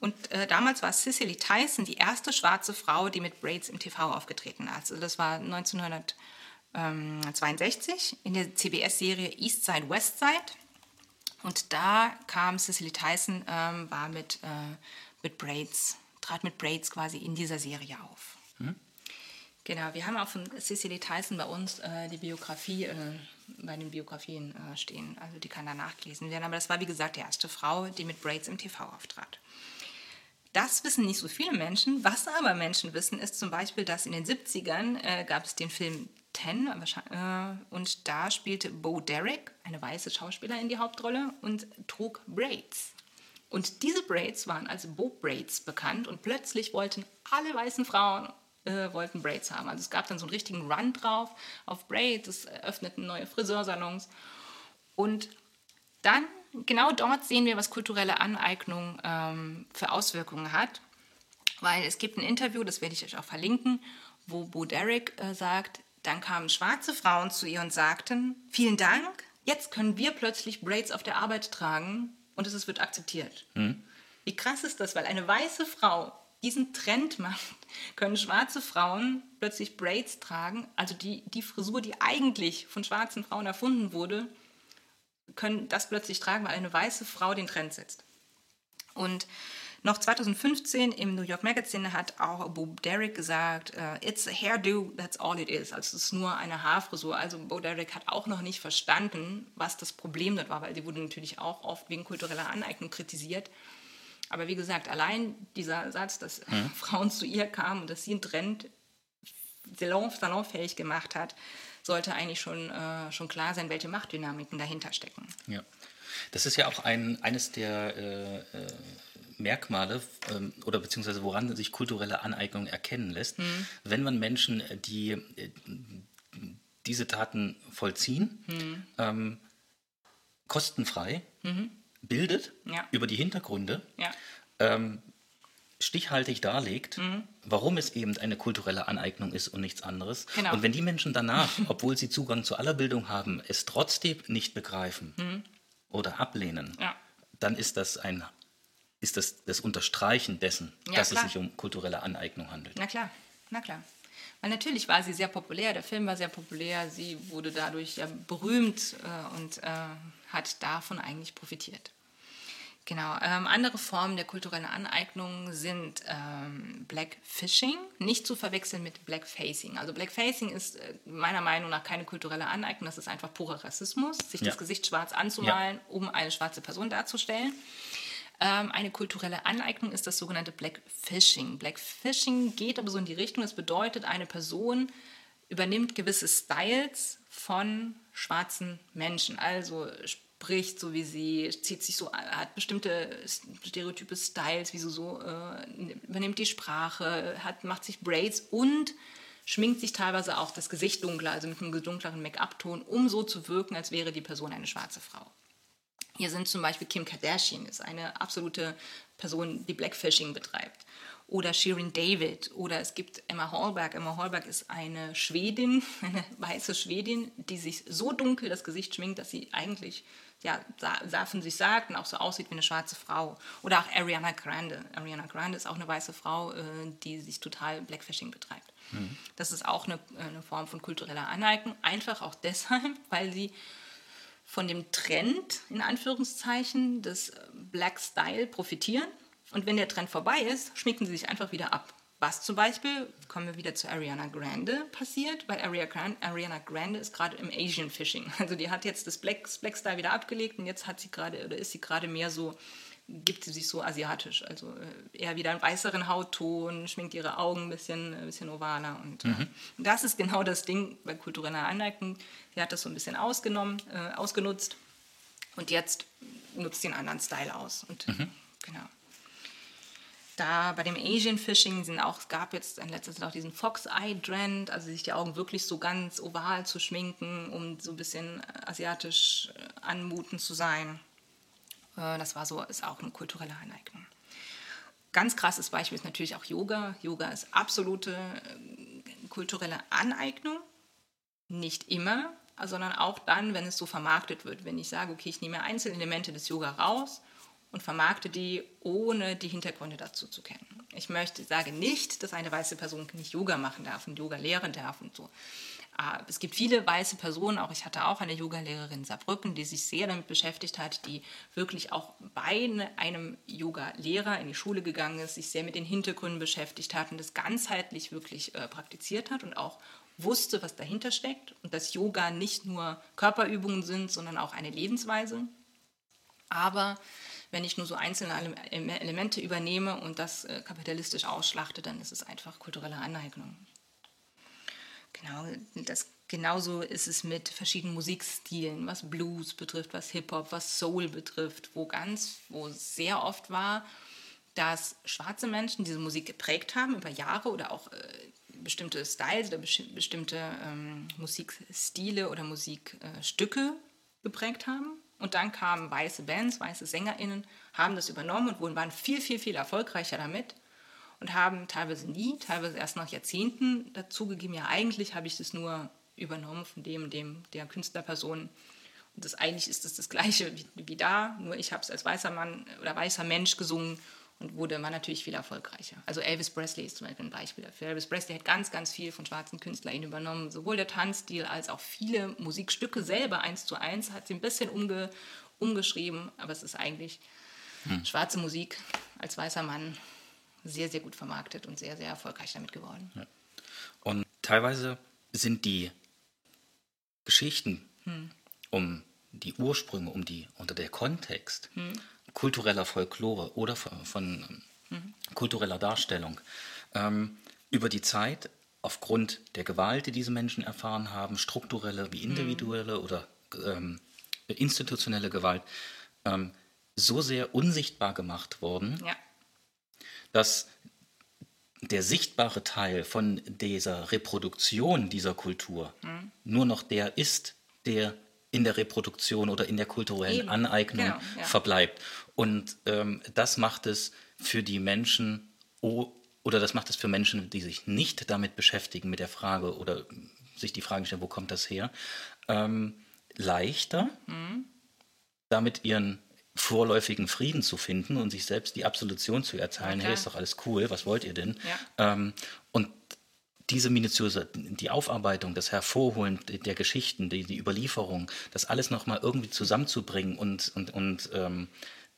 Und äh, damals war Cicely Tyson die erste schwarze Frau, die mit Braids im TV aufgetreten ist. Also das war 1962 in der CBS-Serie East Side, West Side. Und da kam Cicely Tyson, ähm, war mit, äh, mit Braids, trat mit Braids quasi in dieser Serie auf. Hm? Genau, wir haben auch von Cicely Tyson bei uns äh, die Biografie äh, bei den Biografien äh, stehen. Also die kann da nachgelesen werden. Aber das war, wie gesagt, die erste Frau, die mit Braids im TV auftrat. Das wissen nicht so viele Menschen. Was aber Menschen wissen, ist zum Beispiel, dass in den 70ern äh, gab es den Film Ten äh, und da spielte Bo Derek, eine weiße Schauspielerin, die Hauptrolle und trug Braids. Und diese Braids waren als Bo Braids bekannt und plötzlich wollten alle weißen Frauen äh, wollten Braids haben. Also es gab dann so einen richtigen Run drauf auf Braids, es öffneten neue Friseursalons und dann genau dort sehen wir, was kulturelle Aneignung ähm, für Auswirkungen hat. Weil es gibt ein Interview, das werde ich euch auch verlinken, wo Bo Derek äh, sagt, dann kamen schwarze Frauen zu ihr und sagten, vielen Dank, jetzt können wir plötzlich Braids auf der Arbeit tragen und es wird akzeptiert. Mhm. Wie krass ist das, weil eine weiße Frau diesen Trend macht, können schwarze Frauen plötzlich Braids tragen, also die, die Frisur, die eigentlich von schwarzen Frauen erfunden wurde, können das plötzlich tragen, weil eine weiße Frau den Trend setzt. Und noch 2015 im New York Magazine hat auch Bo Derek gesagt, uh, it's a hairdo, that's all it is. Also es ist nur eine Haarfrisur. Also Bo Derek hat auch noch nicht verstanden, was das Problem dort war, weil die wurde natürlich auch oft wegen kultureller Aneignung kritisiert. Aber wie gesagt, allein dieser Satz, dass mhm. Frauen zu ihr kamen und dass sie einen Trend salonfähig gemacht hat, sollte eigentlich schon, äh, schon klar sein, welche Machtdynamiken dahinter stecken. Ja. Das ist ja auch ein, eines der äh, äh Merkmale ähm, oder beziehungsweise woran sich kulturelle Aneignung erkennen lässt, mhm. wenn man Menschen, die äh, diese Taten vollziehen, mhm. ähm, kostenfrei mhm. bildet ja. über die Hintergründe, ja. ähm, stichhaltig darlegt, mhm. warum es eben eine kulturelle Aneignung ist und nichts anderes. Genau. Und wenn die Menschen danach, obwohl sie Zugang zu aller Bildung haben, es trotzdem nicht begreifen mhm. oder ablehnen, ja. dann ist das ein ist das das Unterstreichen dessen, ja, dass klar. es sich um kulturelle Aneignung handelt. Na klar, na klar. Weil natürlich war sie sehr populär, der Film war sehr populär, sie wurde dadurch ja berühmt äh, und äh, hat davon eigentlich profitiert. Genau. Ähm, andere Formen der kulturellen Aneignung sind ähm, Blackfishing, nicht zu verwechseln mit Blackfacing. Also Blackfacing ist äh, meiner Meinung nach keine kulturelle Aneignung, das ist einfach purer Rassismus, sich ja. das Gesicht schwarz anzumalen, ja. um eine schwarze Person darzustellen. Ähm, eine kulturelle Aneignung ist das sogenannte Blackfishing. Blackfishing geht aber so in die Richtung, das bedeutet, eine Person übernimmt gewisse Styles von schwarzen Menschen. Also spricht, so wie sie, zieht sich so, hat bestimmte stereotype Styles, wie sie so äh, übernimmt die Sprache, hat, macht sich Braids und schminkt sich teilweise auch das Gesicht dunkler, also mit einem dunkleren Make-up-Ton, um so zu wirken, als wäre die Person eine schwarze Frau. Hier sind zum Beispiel Kim Kardashian, ist eine absolute Person, die Blackfishing betreibt oder Shirin David oder es gibt Emma Hallberg. Emma Hallberg ist eine Schwedin, eine weiße Schwedin, die sich so dunkel das Gesicht schminkt, dass sie eigentlich ja, von sich sagt und auch so aussieht wie eine schwarze Frau. Oder auch Ariana Grande. Ariana Grande ist auch eine weiße Frau, äh, die sich total Blackfishing betreibt. Mhm. Das ist auch eine, eine Form von kultureller Aneignung, einfach auch deshalb, weil sie von dem Trend, in Anführungszeichen, des Black Style profitieren und wenn der Trend vorbei ist, schminken sie sich einfach wieder ab. Was zum Beispiel, kommen wir wieder zu Ariana Grande, passiert, weil Ariana Grande ist gerade im Asian Fishing. Also die hat jetzt das Black, Black Style wieder abgelegt und jetzt hat sie gerade, oder ist sie gerade mehr so, gibt sie sich so asiatisch. Also äh, eher wieder einen weißeren Hautton, schminkt ihre Augen ein bisschen, ein bisschen ovaler. Und, äh, mhm. und das ist genau das Ding bei kultureller Aneignung. Sie hat das so ein bisschen ausgenommen, äh, ausgenutzt und jetzt nutzt sie einen anderen Style aus. Und mhm. genau. Da bei dem Asian Fishing sind auch, es gab jetzt in letzter Zeit auch diesen Fox Eye Trend, also sich die Augen wirklich so ganz oval zu schminken, um so ein bisschen asiatisch äh, anmutend zu sein. Äh, das war so, ist auch eine kulturelle Aneignung. Ganz krasses Beispiel ist natürlich auch Yoga. Yoga ist absolute äh, kulturelle Aneignung. Nicht immer, sondern auch dann, wenn es so vermarktet wird. Wenn ich sage, okay, ich nehme Einzelelemente des Yoga raus und vermarkte die, ohne die Hintergründe dazu zu kennen. Ich möchte, sage nicht, dass eine weiße Person nicht Yoga machen darf und Yoga lehren darf und so. Ah, es gibt viele weiße Personen, auch ich hatte auch eine Yogalehrerin in Saarbrücken, die sich sehr damit beschäftigt hat, die wirklich auch bei ne, einem Yoga-Lehrer in die Schule gegangen ist, sich sehr mit den Hintergründen beschäftigt hat und das ganzheitlich wirklich äh, praktiziert hat und auch wusste, was dahinter steckt und dass Yoga nicht nur Körperübungen sind, sondern auch eine Lebensweise. Aber wenn ich nur so einzelne Elemente übernehme und das äh, kapitalistisch ausschlachte, dann ist es einfach kulturelle Aneignung. Genau, das, genauso ist es mit verschiedenen Musikstilen, was Blues betrifft, was Hip-Hop, was Soul betrifft, wo ganz, wo sehr oft war, dass schwarze Menschen diese Musik geprägt haben über Jahre oder auch äh, bestimmte Styles oder bestimmte ähm, Musikstile oder Musikstücke äh, geprägt haben. Und dann kamen weiße Bands, weiße SängerInnen, haben das übernommen und waren viel, viel, viel erfolgreicher damit und haben teilweise nie, teilweise erst nach Jahrzehnten dazugegeben, ja eigentlich habe ich das nur übernommen von dem, dem der Künstlerperson. Und das eigentlich ist das das Gleiche wie, wie da, nur ich habe es als weißer Mann oder weißer Mensch gesungen und wurde man natürlich viel erfolgreicher. Also Elvis Presley ist zum Beispiel ein Beispiel dafür. Elvis Presley hat ganz, ganz viel von schwarzen Künstlern übernommen, sowohl der Tanzstil als auch viele Musikstücke selber eins zu eins, hat sie ein bisschen umge, umgeschrieben, aber es ist eigentlich hm. schwarze Musik als weißer Mann sehr, sehr gut vermarktet und sehr, sehr erfolgreich damit geworden. Ja. Und teilweise sind die Geschichten hm. um die Ursprünge, um die, unter der Kontext hm. Kultureller Folklore oder von, von hm. kultureller Darstellung ähm, über die Zeit aufgrund der Gewalt, die diese Menschen erfahren haben, strukturelle wie individuelle oder ähm, institutionelle Gewalt, ähm, so sehr unsichtbar gemacht worden, ja dass der sichtbare Teil von dieser Reproduktion dieser Kultur mhm. nur noch der ist, der in der Reproduktion oder in der kulturellen Eben. Aneignung genau, ja. verbleibt. Und ähm, das macht es für die Menschen, oder das macht es für Menschen, die sich nicht damit beschäftigen, mit der Frage oder sich die Frage stellen, wo kommt das her, ähm, leichter, mhm. damit ihren vorläufigen Frieden zu finden und sich selbst die Absolution zu erteilen, okay. hey, ist doch alles cool, was wollt ihr denn? Ja. Ähm, und diese minutiöse, die Aufarbeitung, das Hervorholen der Geschichten, die, die Überlieferung, das alles nochmal irgendwie zusammenzubringen und, und, und ähm,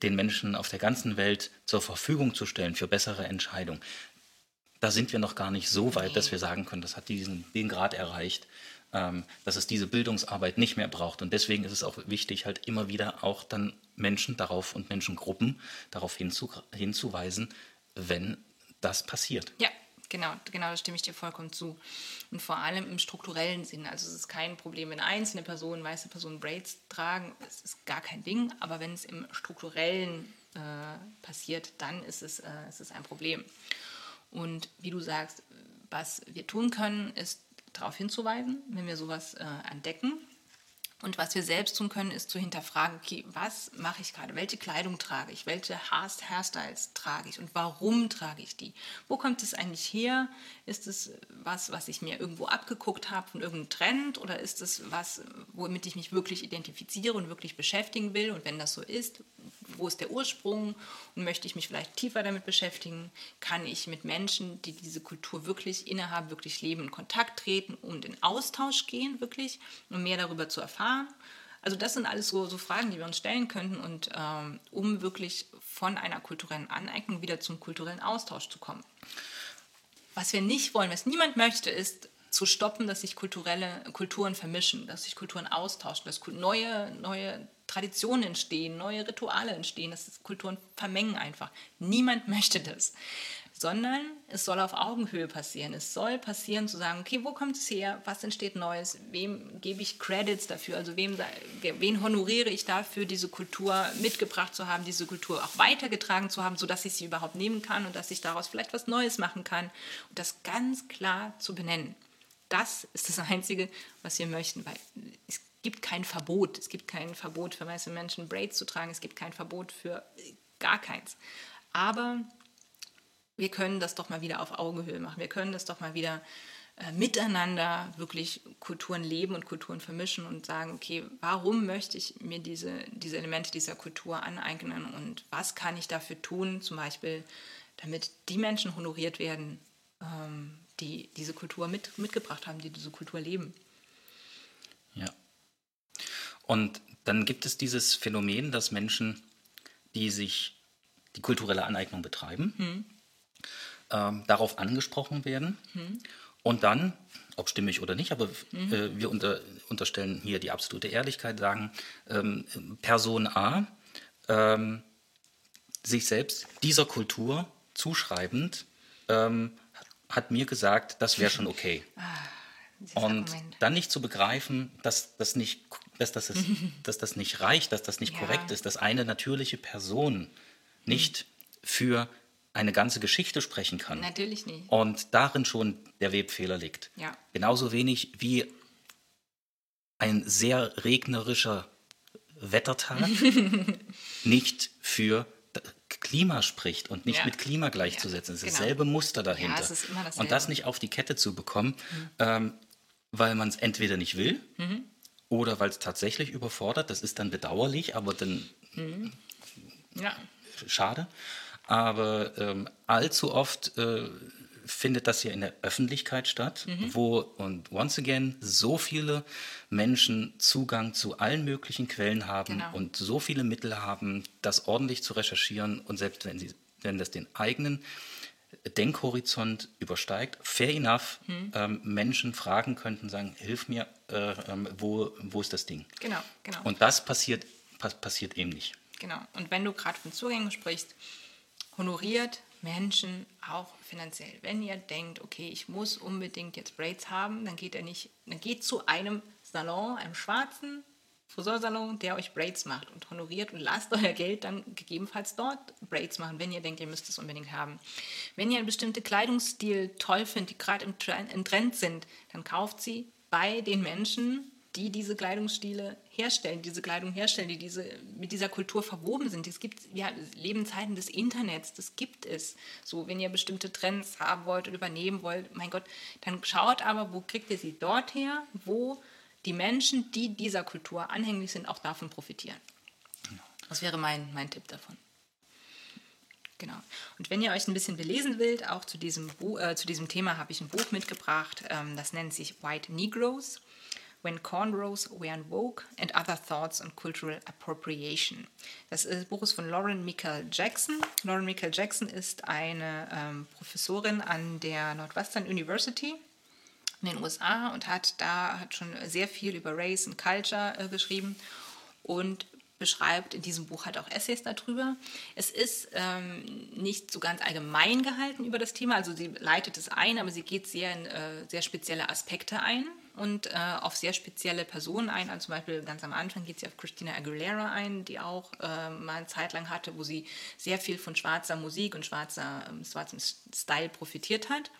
den Menschen auf der ganzen Welt zur Verfügung zu stellen für bessere Entscheidungen. Da sind wir noch gar nicht so weit, dass wir sagen können, das hat diesen, den Grad erreicht, ähm, dass es diese Bildungsarbeit nicht mehr braucht. Und deswegen ist es auch wichtig, halt immer wieder auch dann Menschen darauf und Menschengruppen darauf hinzu, hinzuweisen, wenn das passiert. Ja, genau, genau, da stimme ich dir vollkommen zu. Und vor allem im strukturellen Sinn. Also es ist kein Problem, wenn einzelne Personen, weiße Personen Braids tragen, es ist gar kein Ding. Aber wenn es im strukturellen äh, passiert, dann ist es, äh, ist es ein Problem. Und wie du sagst, was wir tun können, ist darauf hinzuweisen, wenn wir sowas äh, entdecken. Und was wir selbst tun können, ist zu hinterfragen, okay, was mache ich gerade? Welche Kleidung trage ich? Welche Hairstyles trage ich? Und warum trage ich die? Wo kommt es eigentlich her? Ist es was, was ich mir irgendwo abgeguckt habe von irgendeinem Trend? Oder ist es was, womit ich mich wirklich identifiziere und wirklich beschäftigen will? Und wenn das so ist, wo ist der Ursprung und möchte ich mich vielleicht tiefer damit beschäftigen, kann ich mit Menschen, die diese Kultur wirklich innehaben, wirklich leben, in Kontakt treten und in Austausch gehen, wirklich, um mehr darüber zu erfahren. Also das sind alles so, so Fragen, die wir uns stellen könnten und ähm, um wirklich von einer kulturellen Aneignung wieder zum kulturellen Austausch zu kommen. Was wir nicht wollen, was niemand möchte, ist zu stoppen, dass sich kulturelle Kulturen vermischen, dass sich Kulturen austauschen, dass neue, neue Traditionen entstehen, neue Rituale entstehen, dass Kulturen vermengen einfach. Niemand möchte das. Sondern es soll auf Augenhöhe passieren. Es soll passieren zu sagen, okay, wo kommt es her? Was entsteht Neues? Wem gebe ich Credits dafür? Also wem, wen honoriere ich dafür, diese Kultur mitgebracht zu haben, diese Kultur auch weitergetragen zu haben, sodass ich sie überhaupt nehmen kann und dass ich daraus vielleicht was Neues machen kann und das ganz klar zu benennen. Das ist das Einzige, was wir möchten, weil es gibt kein Verbot. Es gibt kein Verbot für weiße Menschen, Braids zu tragen. Es gibt kein Verbot für äh, gar keins. Aber wir können das doch mal wieder auf Augenhöhe machen. Wir können das doch mal wieder äh, miteinander wirklich Kulturen leben und Kulturen vermischen und sagen, okay, warum möchte ich mir diese, diese Elemente dieser Kultur aneignen und was kann ich dafür tun, zum Beispiel, damit die Menschen honoriert werden, ähm, die diese Kultur mit, mitgebracht haben, die diese Kultur leben. Ja. Und dann gibt es dieses Phänomen, dass Menschen, die sich die kulturelle Aneignung betreiben, hm. Ähm, darauf angesprochen werden. Hm und dann, ob stimmig oder nicht, aber mhm. äh, wir unter, unterstellen hier die absolute Ehrlichkeit, sagen, ähm, Person A ähm, sich selbst dieser Kultur zuschreibend ähm, hat mir gesagt, das wäre schon okay. Ah, und Argument. dann nicht zu begreifen, dass das nicht, dass das, ist, dass das nicht reicht, dass das nicht ja. korrekt ist, dass eine natürliche Person nicht für eine ganze Geschichte sprechen kann. Natürlich nicht. Und darin schon der Webfehler liegt. Ja. Genauso wenig wie ein sehr regnerischer Wettertag nicht für Klima spricht und nicht ja. mit Klima gleichzusetzen. Es ist genau. dasselbe Muster dahinter. Ja, dasselbe. Und das nicht auf die Kette zu bekommen, mhm. ähm, weil man es entweder nicht will mhm. oder weil es tatsächlich überfordert. Das ist dann bedauerlich, aber dann mhm. ja. schade. Aber ähm, allzu oft äh, findet das ja in der Öffentlichkeit statt, mhm. wo und once again so viele Menschen Zugang zu allen möglichen Quellen haben genau. und so viele Mittel haben, das ordentlich zu recherchieren und selbst wenn sie wenn das den eigenen Denkhorizont übersteigt, fair enough, mhm. ähm, Menschen fragen könnten, sagen, hilf mir, äh, ähm, wo, wo ist das Ding? Genau, genau. Und das passiert, pass, passiert eben nicht. Genau. Und wenn du gerade von Zugängen sprichst, honoriert Menschen auch finanziell. Wenn ihr denkt, okay, ich muss unbedingt jetzt Braids haben, dann geht er nicht, dann geht zu einem Salon, einem schwarzen Friseursalon, der euch Braids macht und honoriert und lasst euer Geld dann gegebenenfalls dort Braids machen, wenn ihr denkt, ihr müsst es unbedingt haben. Wenn ihr einen bestimmten Kleidungsstil toll findet, die gerade im Trend sind, dann kauft sie bei den Menschen, die diese Kleidungsstile herstellen, diese Kleidung herstellen, die diese, mit dieser Kultur verwoben sind. Es gibt, wir leben Zeiten des Internets, das gibt es. So, wenn ihr bestimmte Trends haben wollt und übernehmen wollt, mein Gott, dann schaut aber, wo kriegt ihr sie dort her, wo die Menschen, die dieser Kultur anhängig sind, auch davon profitieren. Das wäre mein, mein Tipp davon. Genau. Und wenn ihr euch ein bisschen belesen wollt, auch zu diesem, äh, zu diesem Thema habe ich ein Buch mitgebracht, ähm, das nennt sich White Negroes When Cornrows Were in Vogue and Other Thoughts on Cultural Appropriation. Das Buch ist von Lauren Michael Jackson. Lauren Michael Jackson ist eine ähm, Professorin an der Northwestern University in den USA und hat da hat schon sehr viel über Race und Culture äh, geschrieben und beschreibt in diesem Buch halt auch Essays darüber. Es ist ähm, nicht so ganz allgemein gehalten über das Thema, also sie leitet es ein, aber sie geht sehr in äh, sehr spezielle Aspekte ein und äh, auf sehr spezielle Personen ein. Also zum Beispiel ganz am Anfang geht sie auf Christina Aguilera ein, die auch äh, mal eine Zeit lang hatte, wo sie sehr viel von schwarzer Musik und schwarzer, ähm, schwarzem Style profitiert hat.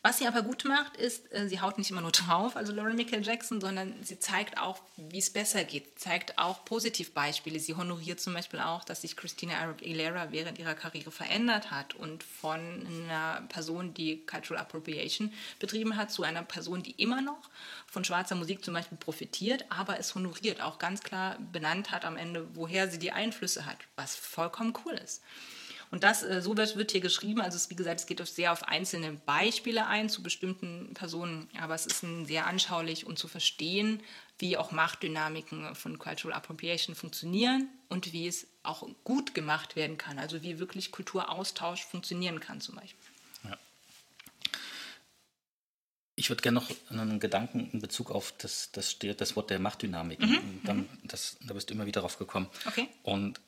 Was sie aber gut macht, ist, äh, sie haut nicht immer nur drauf, also Lauren Michael Jackson, sondern sie zeigt auch, wie es besser geht, zeigt auch Positivbeispiele. Sie honoriert zum Beispiel auch, dass sich Christina Aguilera während ihrer Karriere verändert hat und von einer Person, die Cultural Appropriation betrieben hat, zu einer Person, die immer noch von schwarzer Musik zum Beispiel profitiert, aber es honoriert, auch ganz klar benannt hat am Ende, woher sie die Einflüsse hat, was vollkommen cool ist. Und das, äh, so wird, wird hier geschrieben. Also es, wie gesagt, es geht sehr auf einzelne Beispiele ein zu bestimmten Personen, aber es ist ein sehr anschaulich und zu verstehen, wie auch Machtdynamiken von Cultural Appropriation funktionieren und wie es auch gut gemacht werden kann. Also wie wirklich Kulturaustausch funktionieren kann zum Beispiel. Ja. Ich würde gerne noch einen Gedanken in Bezug auf das, das, das Wort der Machtdynamik. Mhm. Dann, mhm. das, da bist du immer wieder drauf gekommen. Okay. Und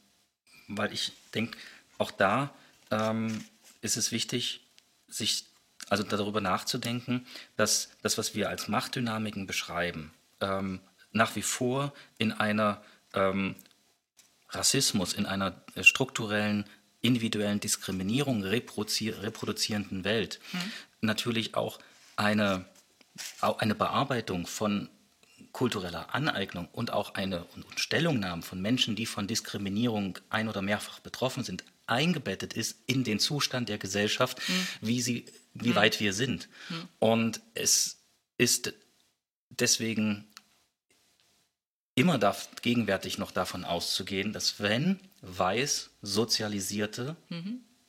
weil ich denke, auch da ähm, ist es wichtig, sich also darüber nachzudenken, dass das, was wir als Machtdynamiken beschreiben, ähm, nach wie vor in einer ähm, Rassismus, in einer äh, strukturellen, individuellen Diskriminierung reproduzierenden Welt mhm. natürlich auch eine, eine Bearbeitung von kultureller Aneignung und auch eine und Stellungnahmen von Menschen, die von Diskriminierung ein- oder mehrfach betroffen sind, eingebettet ist in den Zustand der Gesellschaft, mhm. wie sie wie weit wir sind. Und es ist deswegen immer darf, gegenwärtig noch davon auszugehen, dass wenn weiß sozialisierte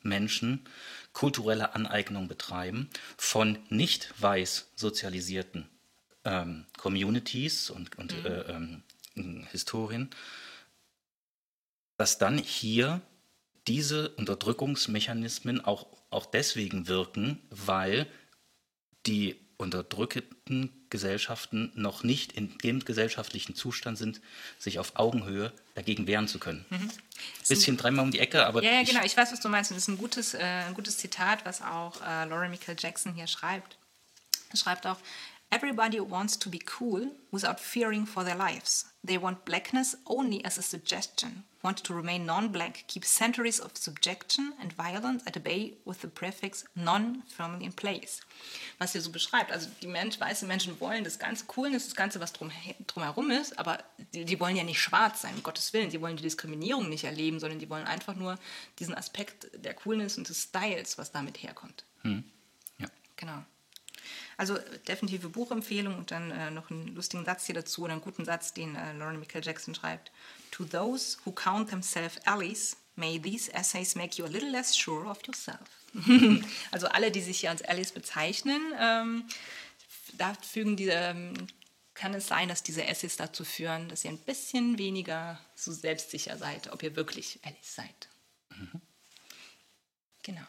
Menschen kulturelle Aneignung betreiben von nicht weiß sozialisierten ähm, Communities und, und äh, ähm, Historien, dass dann hier diese Unterdrückungsmechanismen auch, auch deswegen wirken, weil die unterdrückten Gesellschaften noch nicht in dem gesellschaftlichen Zustand sind, sich auf Augenhöhe dagegen wehren zu können. Mhm. Bisschen dreimal um die Ecke, aber. Ja, ja genau, ich weiß, was du meinst. Und das ist ein gutes, äh, ein gutes Zitat, was auch äh, Laura Michael Jackson hier schreibt. Er schreibt auch, Everybody wants to be cool without fearing for their lives. They want blackness only as a suggestion, want to remain non black, keep centuries of subjection and violence at bay with the prefix non firmly in place. Was hier so beschreibt. Also die Mensch, weiße Menschen wollen das ganze Coolness, das Ganze, was drum, drumherum ist, aber die, die, wollen ja nicht schwarz sein, um Gottes Willen. Sie wollen die Diskriminierung nicht erleben, sondern die wollen einfach nur diesen Aspekt der Coolness und des Styles, was damit herkommt. Hm. Ja. Genau. Also definitive Buchempfehlung und dann äh, noch einen lustigen Satz hier dazu oder einen guten Satz, den äh, Lauren Michael Jackson schreibt. To those who count themselves allies, may these essays make you a little less sure of yourself. also alle, die sich hier als Allies bezeichnen, ähm, da fügen die, ähm, kann es sein, dass diese Essays dazu führen, dass ihr ein bisschen weniger so selbstsicher seid, ob ihr wirklich Allies seid. Mhm. Genau.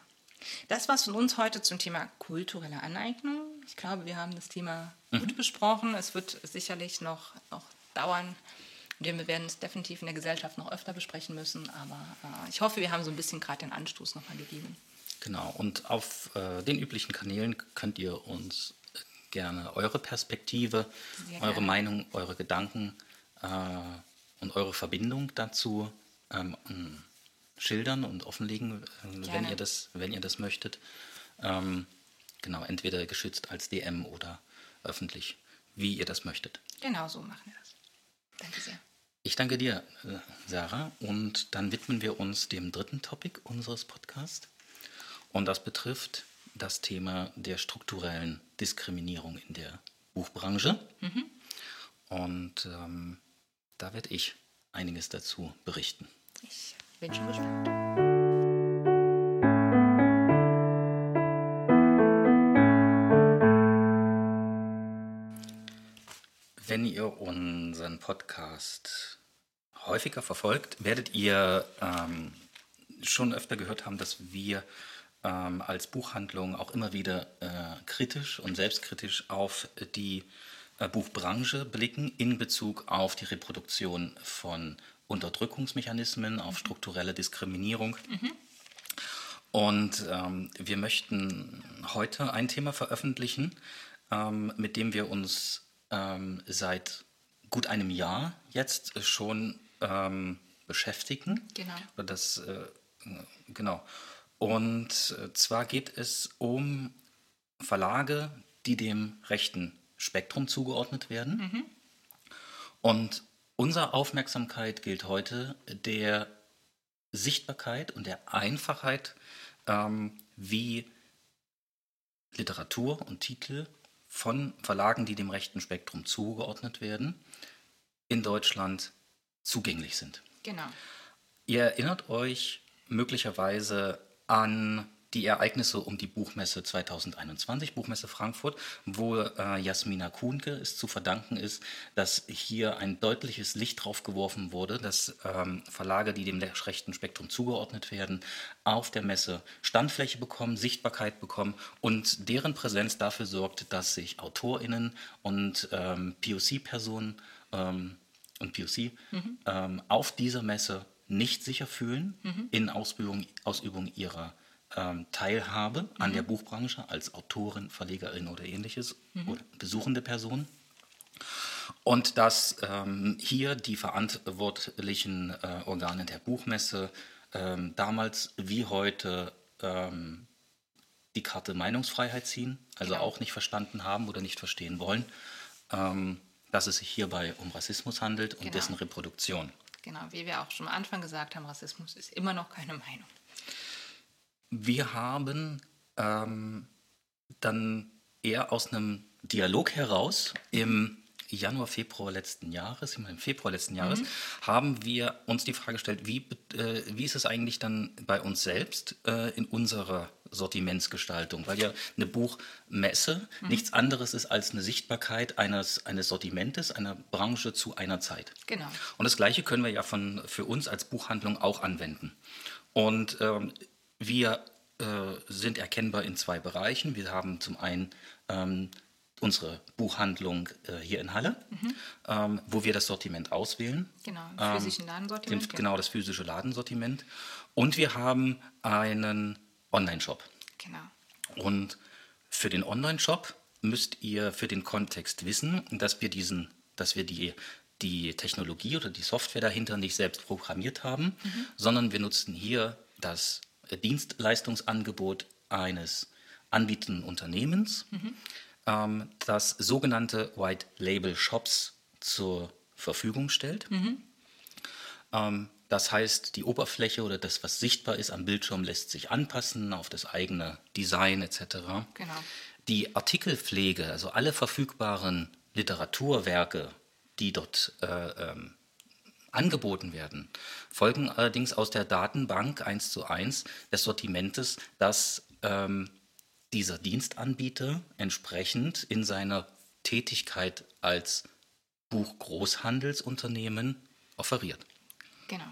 Das war's von uns heute zum Thema kulturelle Aneignung. Ich glaube, wir haben das Thema mhm. gut besprochen. Es wird sicherlich noch, noch dauern. Wir werden es definitiv in der Gesellschaft noch öfter besprechen müssen. Aber äh, ich hoffe, wir haben so ein bisschen gerade den Anstoß nochmal gegeben. Genau. Und auf äh, den üblichen Kanälen könnt ihr uns gerne eure Perspektive, eure Meinung, eure Gedanken äh, und eure Verbindung dazu ähm, schildern und offenlegen, äh, wenn, ihr das, wenn ihr das möchtet. Ähm, genau, entweder geschützt als DM oder öffentlich, wie ihr das möchtet. Genau so machen wir das. Danke sehr. Ich danke dir, äh, Sarah. Und dann widmen wir uns dem dritten Topic unseres Podcasts. Und das betrifft das Thema der strukturellen Diskriminierung in der Buchbranche. Mhm. Und ähm, da werde ich einiges dazu berichten. Ich bin schon gespannt. Unseren Podcast häufiger verfolgt, werdet ihr ähm, schon öfter gehört haben, dass wir ähm, als Buchhandlung auch immer wieder äh, kritisch und selbstkritisch auf die äh, Buchbranche blicken in Bezug auf die Reproduktion von Unterdrückungsmechanismen, auf strukturelle Diskriminierung. Mhm. Und ähm, wir möchten heute ein Thema veröffentlichen, ähm, mit dem wir uns ähm, seit gut einem Jahr jetzt schon ähm, beschäftigen. Genau. Das, äh, genau. Und äh, zwar geht es um Verlage, die dem rechten Spektrum zugeordnet werden. Mhm. Und Unsere Aufmerksamkeit gilt heute der Sichtbarkeit und der Einfachheit, ähm, wie Literatur und Titel von Verlagen, die dem rechten Spektrum zugeordnet werden, in Deutschland zugänglich sind. Genau. Ihr erinnert euch möglicherweise an die Ereignisse um die Buchmesse 2021, Buchmesse Frankfurt, wo äh, Jasmina Kuhnke es zu verdanken ist, dass hier ein deutliches Licht drauf geworfen wurde, dass ähm, Verlage, die dem rechten Spektrum zugeordnet werden, auf der Messe Standfläche bekommen, Sichtbarkeit bekommen und deren Präsenz dafür sorgt, dass sich AutorInnen und ähm, POC-Personen ähm, und POC mhm. Ähm, auf dieser Messe nicht sicher fühlen mhm. in Ausübung, Ausübung ihrer ähm, Teilhabe an der mhm. Buchbranche als Autorin, Verlegerin oder ähnliches mhm. oder besuchende Person. Und dass ähm, hier die verantwortlichen äh, Organe der Buchmesse ähm, damals wie heute ähm, die Karte Meinungsfreiheit ziehen, also genau. auch nicht verstanden haben oder nicht verstehen wollen, ähm, dass es sich hierbei um Rassismus handelt und genau. dessen Reproduktion. Genau, wie wir auch schon am Anfang gesagt haben, Rassismus ist immer noch keine Meinung. Wir haben ähm, dann eher aus einem Dialog heraus im Januar, Februar letzten Jahres, im Februar letzten Jahres, mhm. haben wir uns die Frage gestellt, wie, äh, wie ist es eigentlich dann bei uns selbst äh, in unserer Sortimentsgestaltung? Weil ja eine Buchmesse mhm. nichts anderes ist als eine Sichtbarkeit eines, eines Sortimentes, einer Branche zu einer Zeit. Genau. Und das Gleiche können wir ja von, für uns als Buchhandlung auch anwenden. Und ähm, wir äh, sind erkennbar in zwei Bereichen. Wir haben zum einen ähm, unsere Buchhandlung äh, hier in Halle, mhm. ähm, wo wir das Sortiment auswählen. Genau, ähm, physischen Ladensortiment. Den, genau. genau, das physische Ladensortiment. Und wir haben einen Online-Shop. Genau. Und für den Online-Shop müsst ihr für den Kontext wissen, dass wir diesen, dass wir die, die Technologie oder die Software dahinter nicht selbst programmiert haben, mhm. sondern wir nutzen hier das Dienstleistungsangebot eines anbietenden Unternehmens. Mhm ähm, das sogenannte White Label Shops zur Verfügung stellt. Mhm. Ähm, das heißt, die Oberfläche oder das, was sichtbar ist am Bildschirm, lässt sich anpassen auf das eigene Design etc. Genau. Die Artikelpflege, also alle verfügbaren Literaturwerke, die dort äh, ähm, angeboten werden, folgen allerdings aus der Datenbank 1 zu 1 des Sortimentes, das ähm, dieser Dienstanbieter entsprechend in seiner Tätigkeit als Buchgroßhandelsunternehmen offeriert. Genau.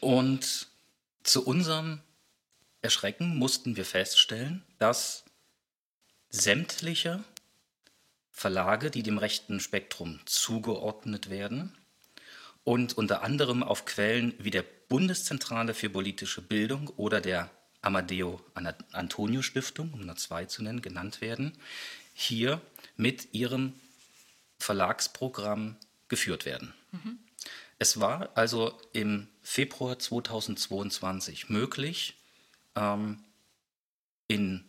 Und zu unserem Erschrecken mussten wir feststellen, dass sämtliche Verlage, die dem rechten Spektrum zugeordnet werden und unter anderem auf Quellen wie der Bundeszentrale für politische Bildung oder der Amadeo Antonio Stiftung, um nur zwei zu nennen, genannt werden, hier mit ihrem Verlagsprogramm geführt werden. Mhm. Es war also im Februar 2022 möglich, ähm, in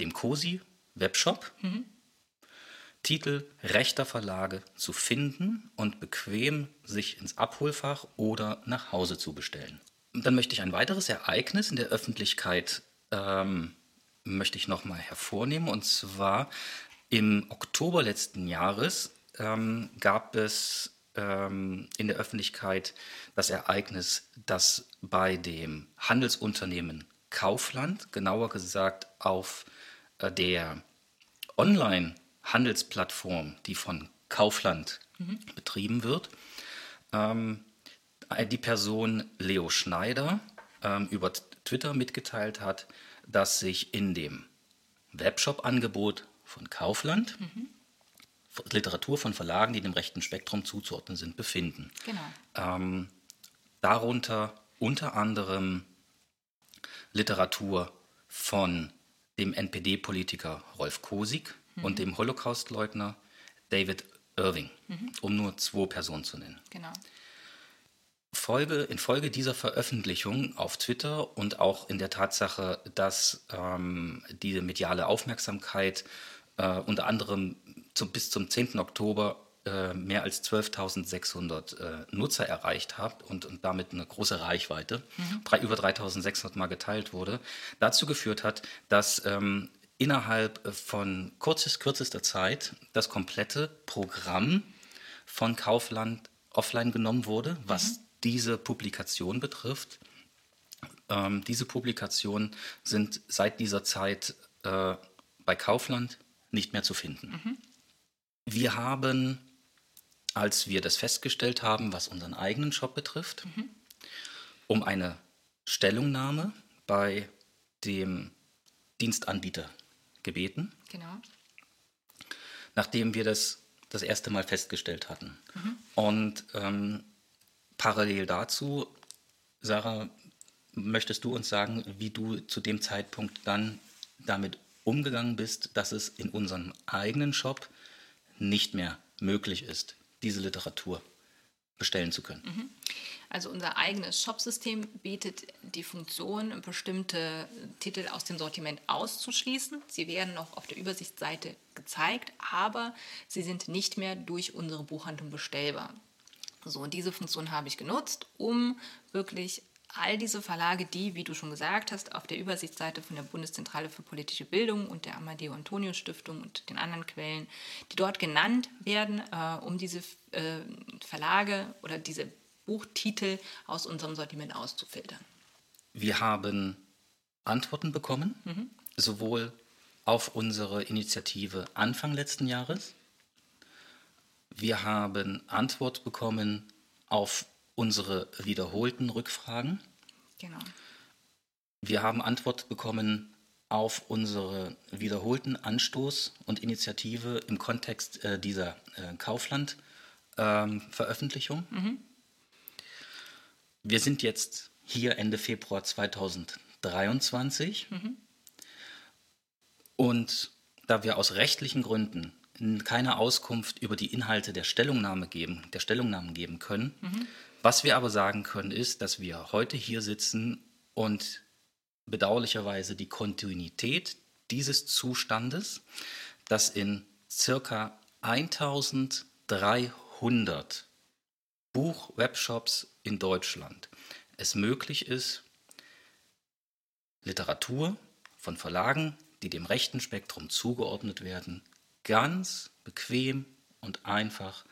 dem COSI Webshop mhm. Titel rechter Verlage zu finden und bequem sich ins Abholfach oder nach Hause zu bestellen. Dann möchte ich ein weiteres Ereignis in der Öffentlichkeit ähm, möchte ich noch mal hervornehmen. Und zwar im Oktober letzten Jahres ähm, gab es ähm, in der Öffentlichkeit das Ereignis, dass bei dem Handelsunternehmen Kaufland, genauer gesagt auf äh, der Online-Handelsplattform, die von Kaufland mhm. betrieben wird, ähm, die Person Leo Schneider ähm, über Twitter mitgeteilt hat, dass sich in dem Webshop-Angebot von Kaufland mhm. Literatur von Verlagen, die dem rechten Spektrum zuzuordnen sind, befinden. Genau. Ähm, darunter unter anderem Literatur von dem NPD-Politiker Rolf Kosig mhm. und dem Holocaustleugner David Irving, mhm. um nur zwei Personen zu nennen. Genau. Folge, infolge dieser Veröffentlichung auf Twitter und auch in der Tatsache, dass ähm, diese mediale Aufmerksamkeit äh, unter anderem zum, bis zum 10. Oktober äh, mehr als 12.600 äh, Nutzer erreicht hat und, und damit eine große Reichweite, mhm. drei, über 3.600 Mal geteilt wurde, dazu geführt hat, dass ähm, innerhalb von kurzes, kürzester Zeit das komplette Programm von Kaufland offline genommen wurde, was mhm diese Publikation betrifft. Ähm, diese Publikationen sind seit dieser Zeit äh, bei Kaufland nicht mehr zu finden. Mhm. Wir haben, als wir das festgestellt haben, was unseren eigenen Shop betrifft, mhm. um eine Stellungnahme bei dem Dienstanbieter gebeten. Genau. Nachdem wir das das erste Mal festgestellt hatten. Mhm. Und ähm, Parallel dazu, Sarah, möchtest du uns sagen, wie du zu dem Zeitpunkt dann damit umgegangen bist, dass es in unserem eigenen Shop nicht mehr möglich ist, diese Literatur bestellen zu können? Mhm. Also unser eigenes Shopsystem bietet die Funktion, bestimmte Titel aus dem Sortiment auszuschließen. Sie werden noch auf der Übersichtsseite gezeigt, aber sie sind nicht mehr durch unsere Buchhandlung bestellbar. So, und diese Funktion habe ich genutzt, um wirklich all diese Verlage, die, wie du schon gesagt hast, auf der Übersichtsseite von der Bundeszentrale für politische Bildung und der Amadeo Antonio Stiftung und den anderen Quellen, die dort genannt werden, äh, um diese äh, Verlage oder diese Buchtitel aus unserem Sortiment auszufiltern. Wir haben Antworten bekommen, mhm. sowohl auf unsere Initiative Anfang letzten Jahres. Wir haben Antwort bekommen auf unsere wiederholten Rückfragen. Genau. Wir haben Antwort bekommen auf unsere wiederholten Anstoß und Initiative im Kontext äh, dieser äh, Kaufland-Veröffentlichung. Ähm, mhm. Wir sind jetzt hier Ende Februar 2023 mhm. und da wir aus rechtlichen Gründen keine Auskunft über die Inhalte der Stellungnahme geben, der Stellungnahmen geben können, mhm. Was wir aber sagen können, ist, dass wir heute hier sitzen und bedauerlicherweise die Kontinuität dieses Zustandes, dass in circa 1300 Buch-Webshops in Deutschland es möglich ist, Literatur von Verlagen, die dem rechten Spektrum zugeordnet werden, ganz bequem und einfach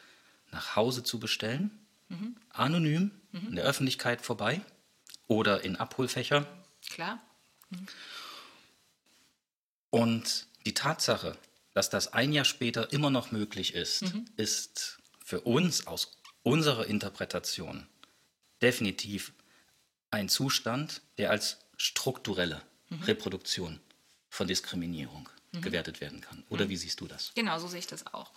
nach Hause zu bestellen mhm. anonym mhm. in der Öffentlichkeit vorbei oder in Abholfächer. Klar. Mhm. Und die Tatsache, dass das ein Jahr später immer noch möglich ist, mhm. ist für uns aus unserer Interpretation definitiv ein Zustand, der als strukturelle mhm. Reproduktion von Diskriminierung mhm. gewertet werden kann. Oder wie siehst du das? Genau, so sehe ich das auch.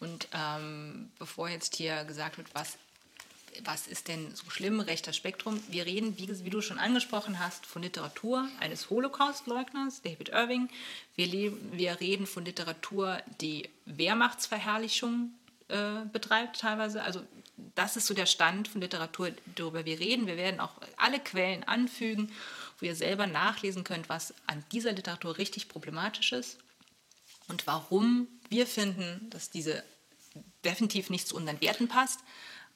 Und ähm, bevor jetzt hier gesagt wird, was was ist denn so schlimm, rechter Spektrum? Wir reden, wie, wie, du schon angesprochen hast, von Literatur eines Holocaust-Leugners, David Irving. Wir, wir, reden von Literatur, die Wehrmachtsverherrlichung äh, betreibt teilweise. Also das ist so der Stand von Literatur, darüber wir reden. Wir werden auch alle Quellen anfügen, wo ihr selber nachlesen könnt, was an dieser Literatur richtig problematisch ist und warum wir finden, dass diese definitiv nicht zu unseren Werten passt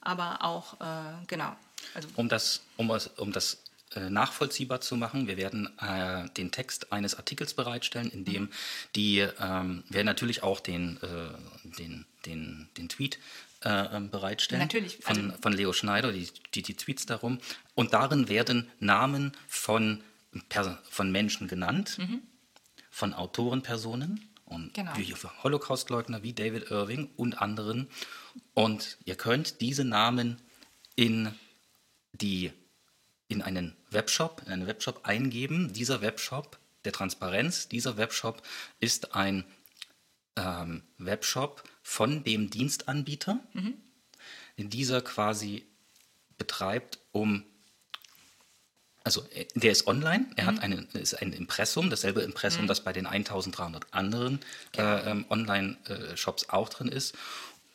aber auch, äh, genau. Also um das, um, um das äh, nachvollziehbar zu machen. Wir werden äh, den Text eines Artikels bereitstellen, in dem die, ähm, werden natürlich auch den, äh, den, den, den Tweet äh, ähm, bereitstellen. Natürlich. Von, also, von Leo Schneider, die, die, die Tweets darum. Und darin werden Namen von, von Menschen genannt, mhm. von Autorenpersonen und genau. wie Holocaustleugner wie David Irving und anderen. Und ihr könnt diese Namen in die in einen Webshop, in einen Webshop eingeben. Dieser Webshop der Transparenz, dieser Webshop ist ein ähm, Webshop von dem Dienstanbieter, mhm. den dieser quasi betreibt, um also äh, der ist online, er mhm. hat eine, ist ein Impressum, dasselbe Impressum, mhm. das bei den 1300 anderen genau. äh, ähm, Online-Shops auch drin ist.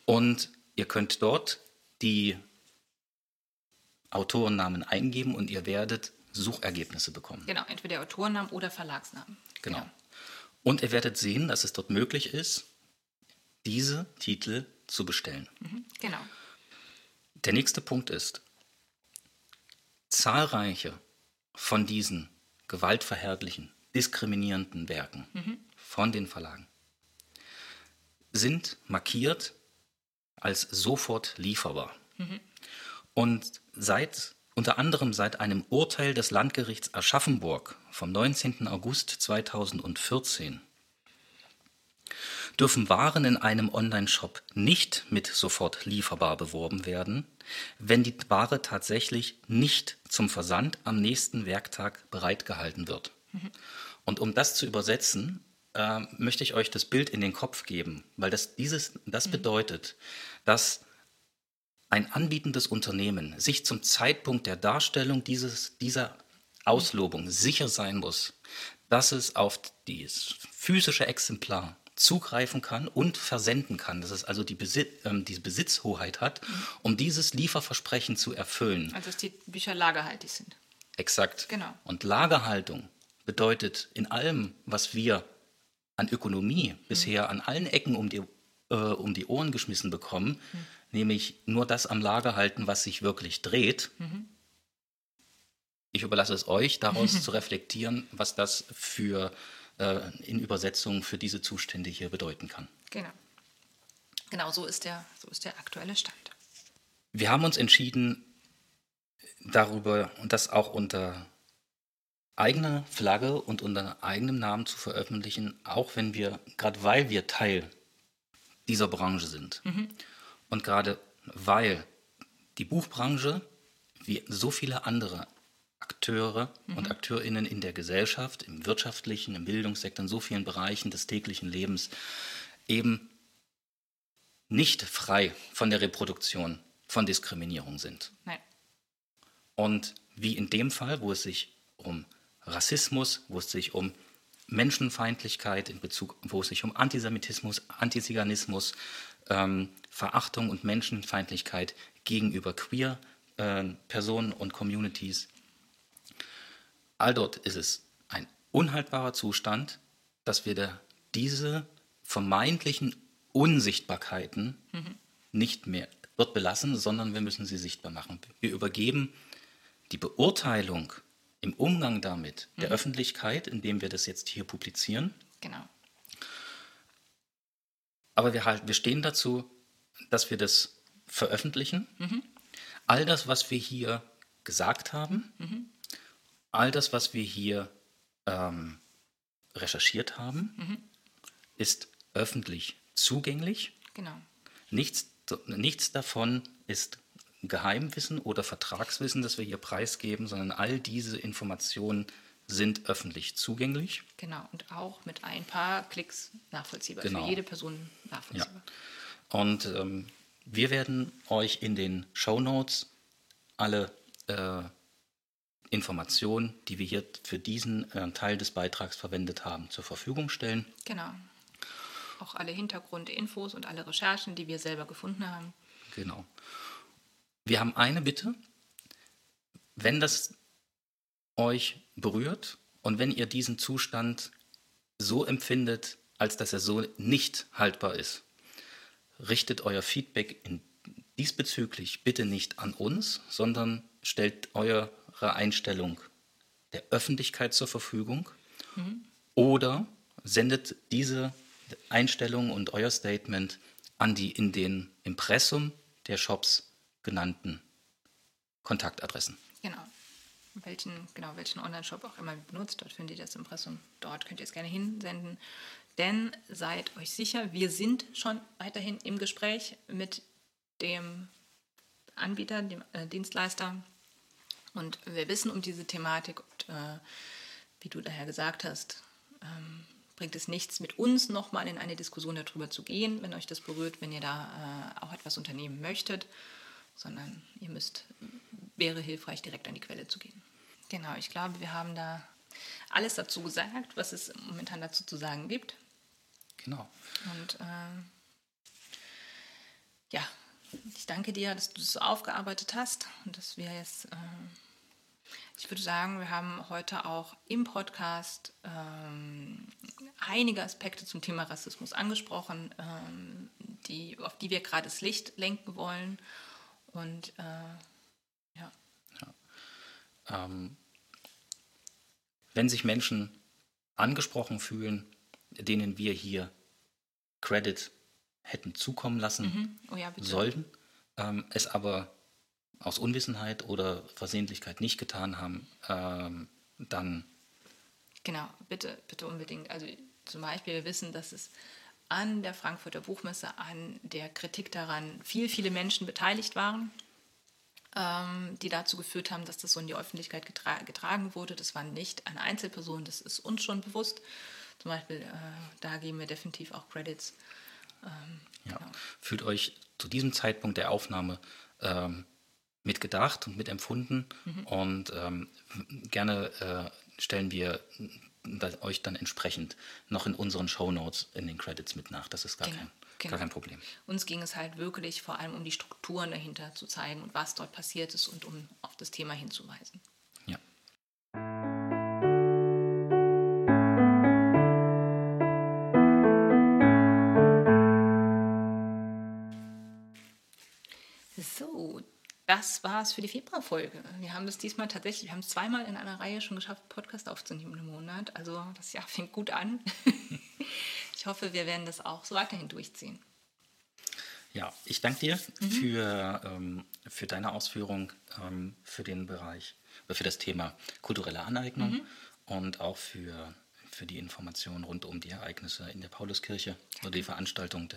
Und ihr könnt dort die Autorennamen eingeben und ihr werdet Suchergebnisse bekommen. Genau, entweder Autorennamen oder Verlagsnamen. Genau. genau. Und ihr werdet sehen, dass es dort möglich ist, diese Titel zu bestellen. Mhm, genau. Der nächste Punkt ist, zahlreiche von diesen gewaltverherrlichen, diskriminierenden Werken mhm. von den Verlagen sind markiert als sofort lieferbar. Mhm. Und seit unter anderem seit einem Urteil des Landgerichts Aschaffenburg vom 19. August 2014 dürfen Waren in einem Online-Shop nicht mit sofort lieferbar beworben werden, wenn die Ware tatsächlich nicht zum Versand am nächsten Werktag bereitgehalten wird. Mhm. Und um das zu übersetzen, äh, möchte ich euch das Bild in den Kopf geben, weil das, dieses, das mhm. bedeutet, dass ein anbietendes Unternehmen sich zum Zeitpunkt der Darstellung dieses, dieser Auslobung sicher sein muss, dass es auf dieses physische Exemplar zugreifen kann und versenden kann. Dass es also die, Besitz, ähm, die Besitzhoheit hat, mhm. um dieses Lieferversprechen zu erfüllen. Also dass die Bücher lagerhaltig sind. Exakt. Genau. Und Lagerhaltung bedeutet in allem, was wir an Ökonomie mhm. bisher an allen Ecken um die, äh, um die Ohren geschmissen bekommen, mhm. nämlich nur das am Lager halten, was sich wirklich dreht, mhm. ich überlasse es euch, daraus zu reflektieren, was das für äh, in Übersetzung für diese Zustände hier bedeuten kann. Genau. Genau, so ist der, so ist der aktuelle Stand. Wir haben uns entschieden, darüber und das auch unter eigener Flagge und unter eigenem Namen zu veröffentlichen, auch wenn wir, gerade weil wir Teil dieser Branche sind mhm. und gerade weil die Buchbranche, wie so viele andere Akteure mhm. und Akteurinnen in der Gesellschaft, im wirtschaftlichen, im Bildungssektor, in so vielen Bereichen des täglichen Lebens eben nicht frei von der Reproduktion von Diskriminierung sind. Nein. Und wie in dem Fall, wo es sich um Rassismus, wo es sich um Menschenfeindlichkeit in Bezug, wo es sich um Antisemitismus, Antiziganismus, ähm, Verachtung und Menschenfeindlichkeit gegenüber queer äh, Personen und Communities. All dort ist es ein unhaltbarer Zustand, dass wir da diese vermeintlichen Unsichtbarkeiten mhm. nicht mehr dort belassen, sondern wir müssen sie sichtbar machen. Wir übergeben die Beurteilung im Umgang damit der mhm. Öffentlichkeit, indem wir das jetzt hier publizieren. Genau. Aber wir, halt, wir stehen dazu, dass wir das veröffentlichen. Mhm. All das, was wir hier gesagt haben, mhm. All das, was wir hier ähm, recherchiert haben, mhm. ist öffentlich zugänglich. Genau. Nichts, nichts davon ist Geheimwissen oder Vertragswissen, das wir hier preisgeben, sondern all diese Informationen sind öffentlich zugänglich. Genau, und auch mit ein paar Klicks nachvollziehbar, genau. für jede Person nachvollziehbar. Ja. Und ähm, wir werden euch in den Show Notes alle äh, Informationen, die wir hier für diesen äh, Teil des Beitrags verwendet haben, zur Verfügung stellen. Genau. Auch alle Hintergrundinfos und alle Recherchen, die wir selber gefunden haben. Genau. Wir haben eine Bitte. Wenn das euch berührt und wenn ihr diesen Zustand so empfindet, als dass er so nicht haltbar ist, richtet euer Feedback in, diesbezüglich bitte nicht an uns, sondern stellt eure Einstellung der Öffentlichkeit zur Verfügung mhm. oder sendet diese Einstellung und euer Statement an die in den Impressum der Shops genannten Kontaktadressen. Genau. Welchen, genau, welchen Online-Shop auch immer benutzt, dort findet ihr das Impressum. Dort könnt ihr es gerne hinsenden. Denn seid euch sicher, wir sind schon weiterhin im Gespräch mit dem Anbieter, dem äh, Dienstleister. Und wir wissen um diese Thematik und äh, wie du daher gesagt hast, ähm, bringt es nichts, mit uns nochmal in eine Diskussion darüber zu gehen, wenn euch das berührt, wenn ihr da äh, auch etwas unternehmen möchtet sondern ihr müsst, wäre hilfreich, direkt an die Quelle zu gehen. Genau, ich glaube, wir haben da alles dazu gesagt, was es momentan dazu zu sagen gibt. Genau. Und äh, ja, ich danke dir, dass du das so aufgearbeitet hast und dass wir jetzt, äh, ich würde sagen, wir haben heute auch im Podcast ähm, einige Aspekte zum Thema Rassismus angesprochen, ähm, die, auf die wir gerade das Licht lenken wollen und äh, ja. ja. Ähm, wenn sich Menschen angesprochen fühlen, denen wir hier Credit hätten zukommen lassen mhm. oh ja, sollten, ähm, es aber aus Unwissenheit oder Versehentlichkeit nicht getan haben, ähm, dann. Genau, bitte, bitte unbedingt. Also zum Beispiel, wir wissen, dass es an der Frankfurter Buchmesse, an der Kritik daran viel, viele Menschen beteiligt waren, ähm, die dazu geführt haben, dass das so in die Öffentlichkeit getra getragen wurde. Das waren nicht eine Einzelperson, das ist uns schon bewusst. Zum Beispiel, äh, da geben wir definitiv auch Credits. Ähm, ja. genau. Fühlt euch zu diesem Zeitpunkt der Aufnahme ähm, mitgedacht und mitempfunden mhm. und ähm, gerne äh, stellen wir euch dann entsprechend noch in unseren Show Notes in den Credits mit nach. Das ist gar, genau, kein, genau. gar kein Problem. Uns ging es halt wirklich vor allem um die Strukturen dahinter zu zeigen und was dort passiert ist und um auf das Thema hinzuweisen. Ja. Das war's für die Februarfolge. Wir haben es diesmal tatsächlich, wir haben es zweimal in einer Reihe schon geschafft, Podcast aufzunehmen im Monat. Also das Jahr fängt gut an. ich hoffe, wir werden das auch so weiterhin durchziehen. Ja, ich danke dir mhm. für, ähm, für deine Ausführung ähm, für den Bereich, für das Thema kulturelle Aneignung mhm. und auch für, für die Informationen rund um die Ereignisse in der Pauluskirche oder die Veranstaltung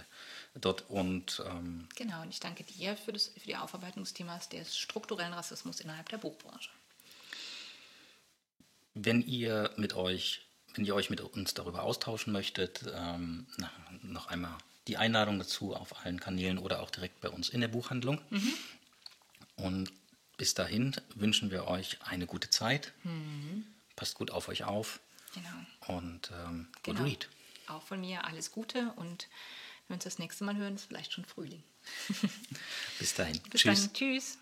dort. Und, ähm, genau, und ich danke dir für, das, für die Aufarbeitung des Themas des strukturellen Rassismus innerhalb der Buchbranche. Wenn ihr mit euch, wenn ihr euch mit uns darüber austauschen möchtet, ähm, noch einmal die Einladung dazu auf allen Kanälen oder auch direkt bei uns in der Buchhandlung. Mhm. Und bis dahin wünschen wir euch eine gute Zeit. Mhm. Passt gut auf euch auf. Genau. Und ähm, good genau. read. Auch von mir alles Gute und wenn wir uns das nächste Mal hören, ist vielleicht schon Frühling. bis dahin. Bis Tschüss. Dann. Tschüss.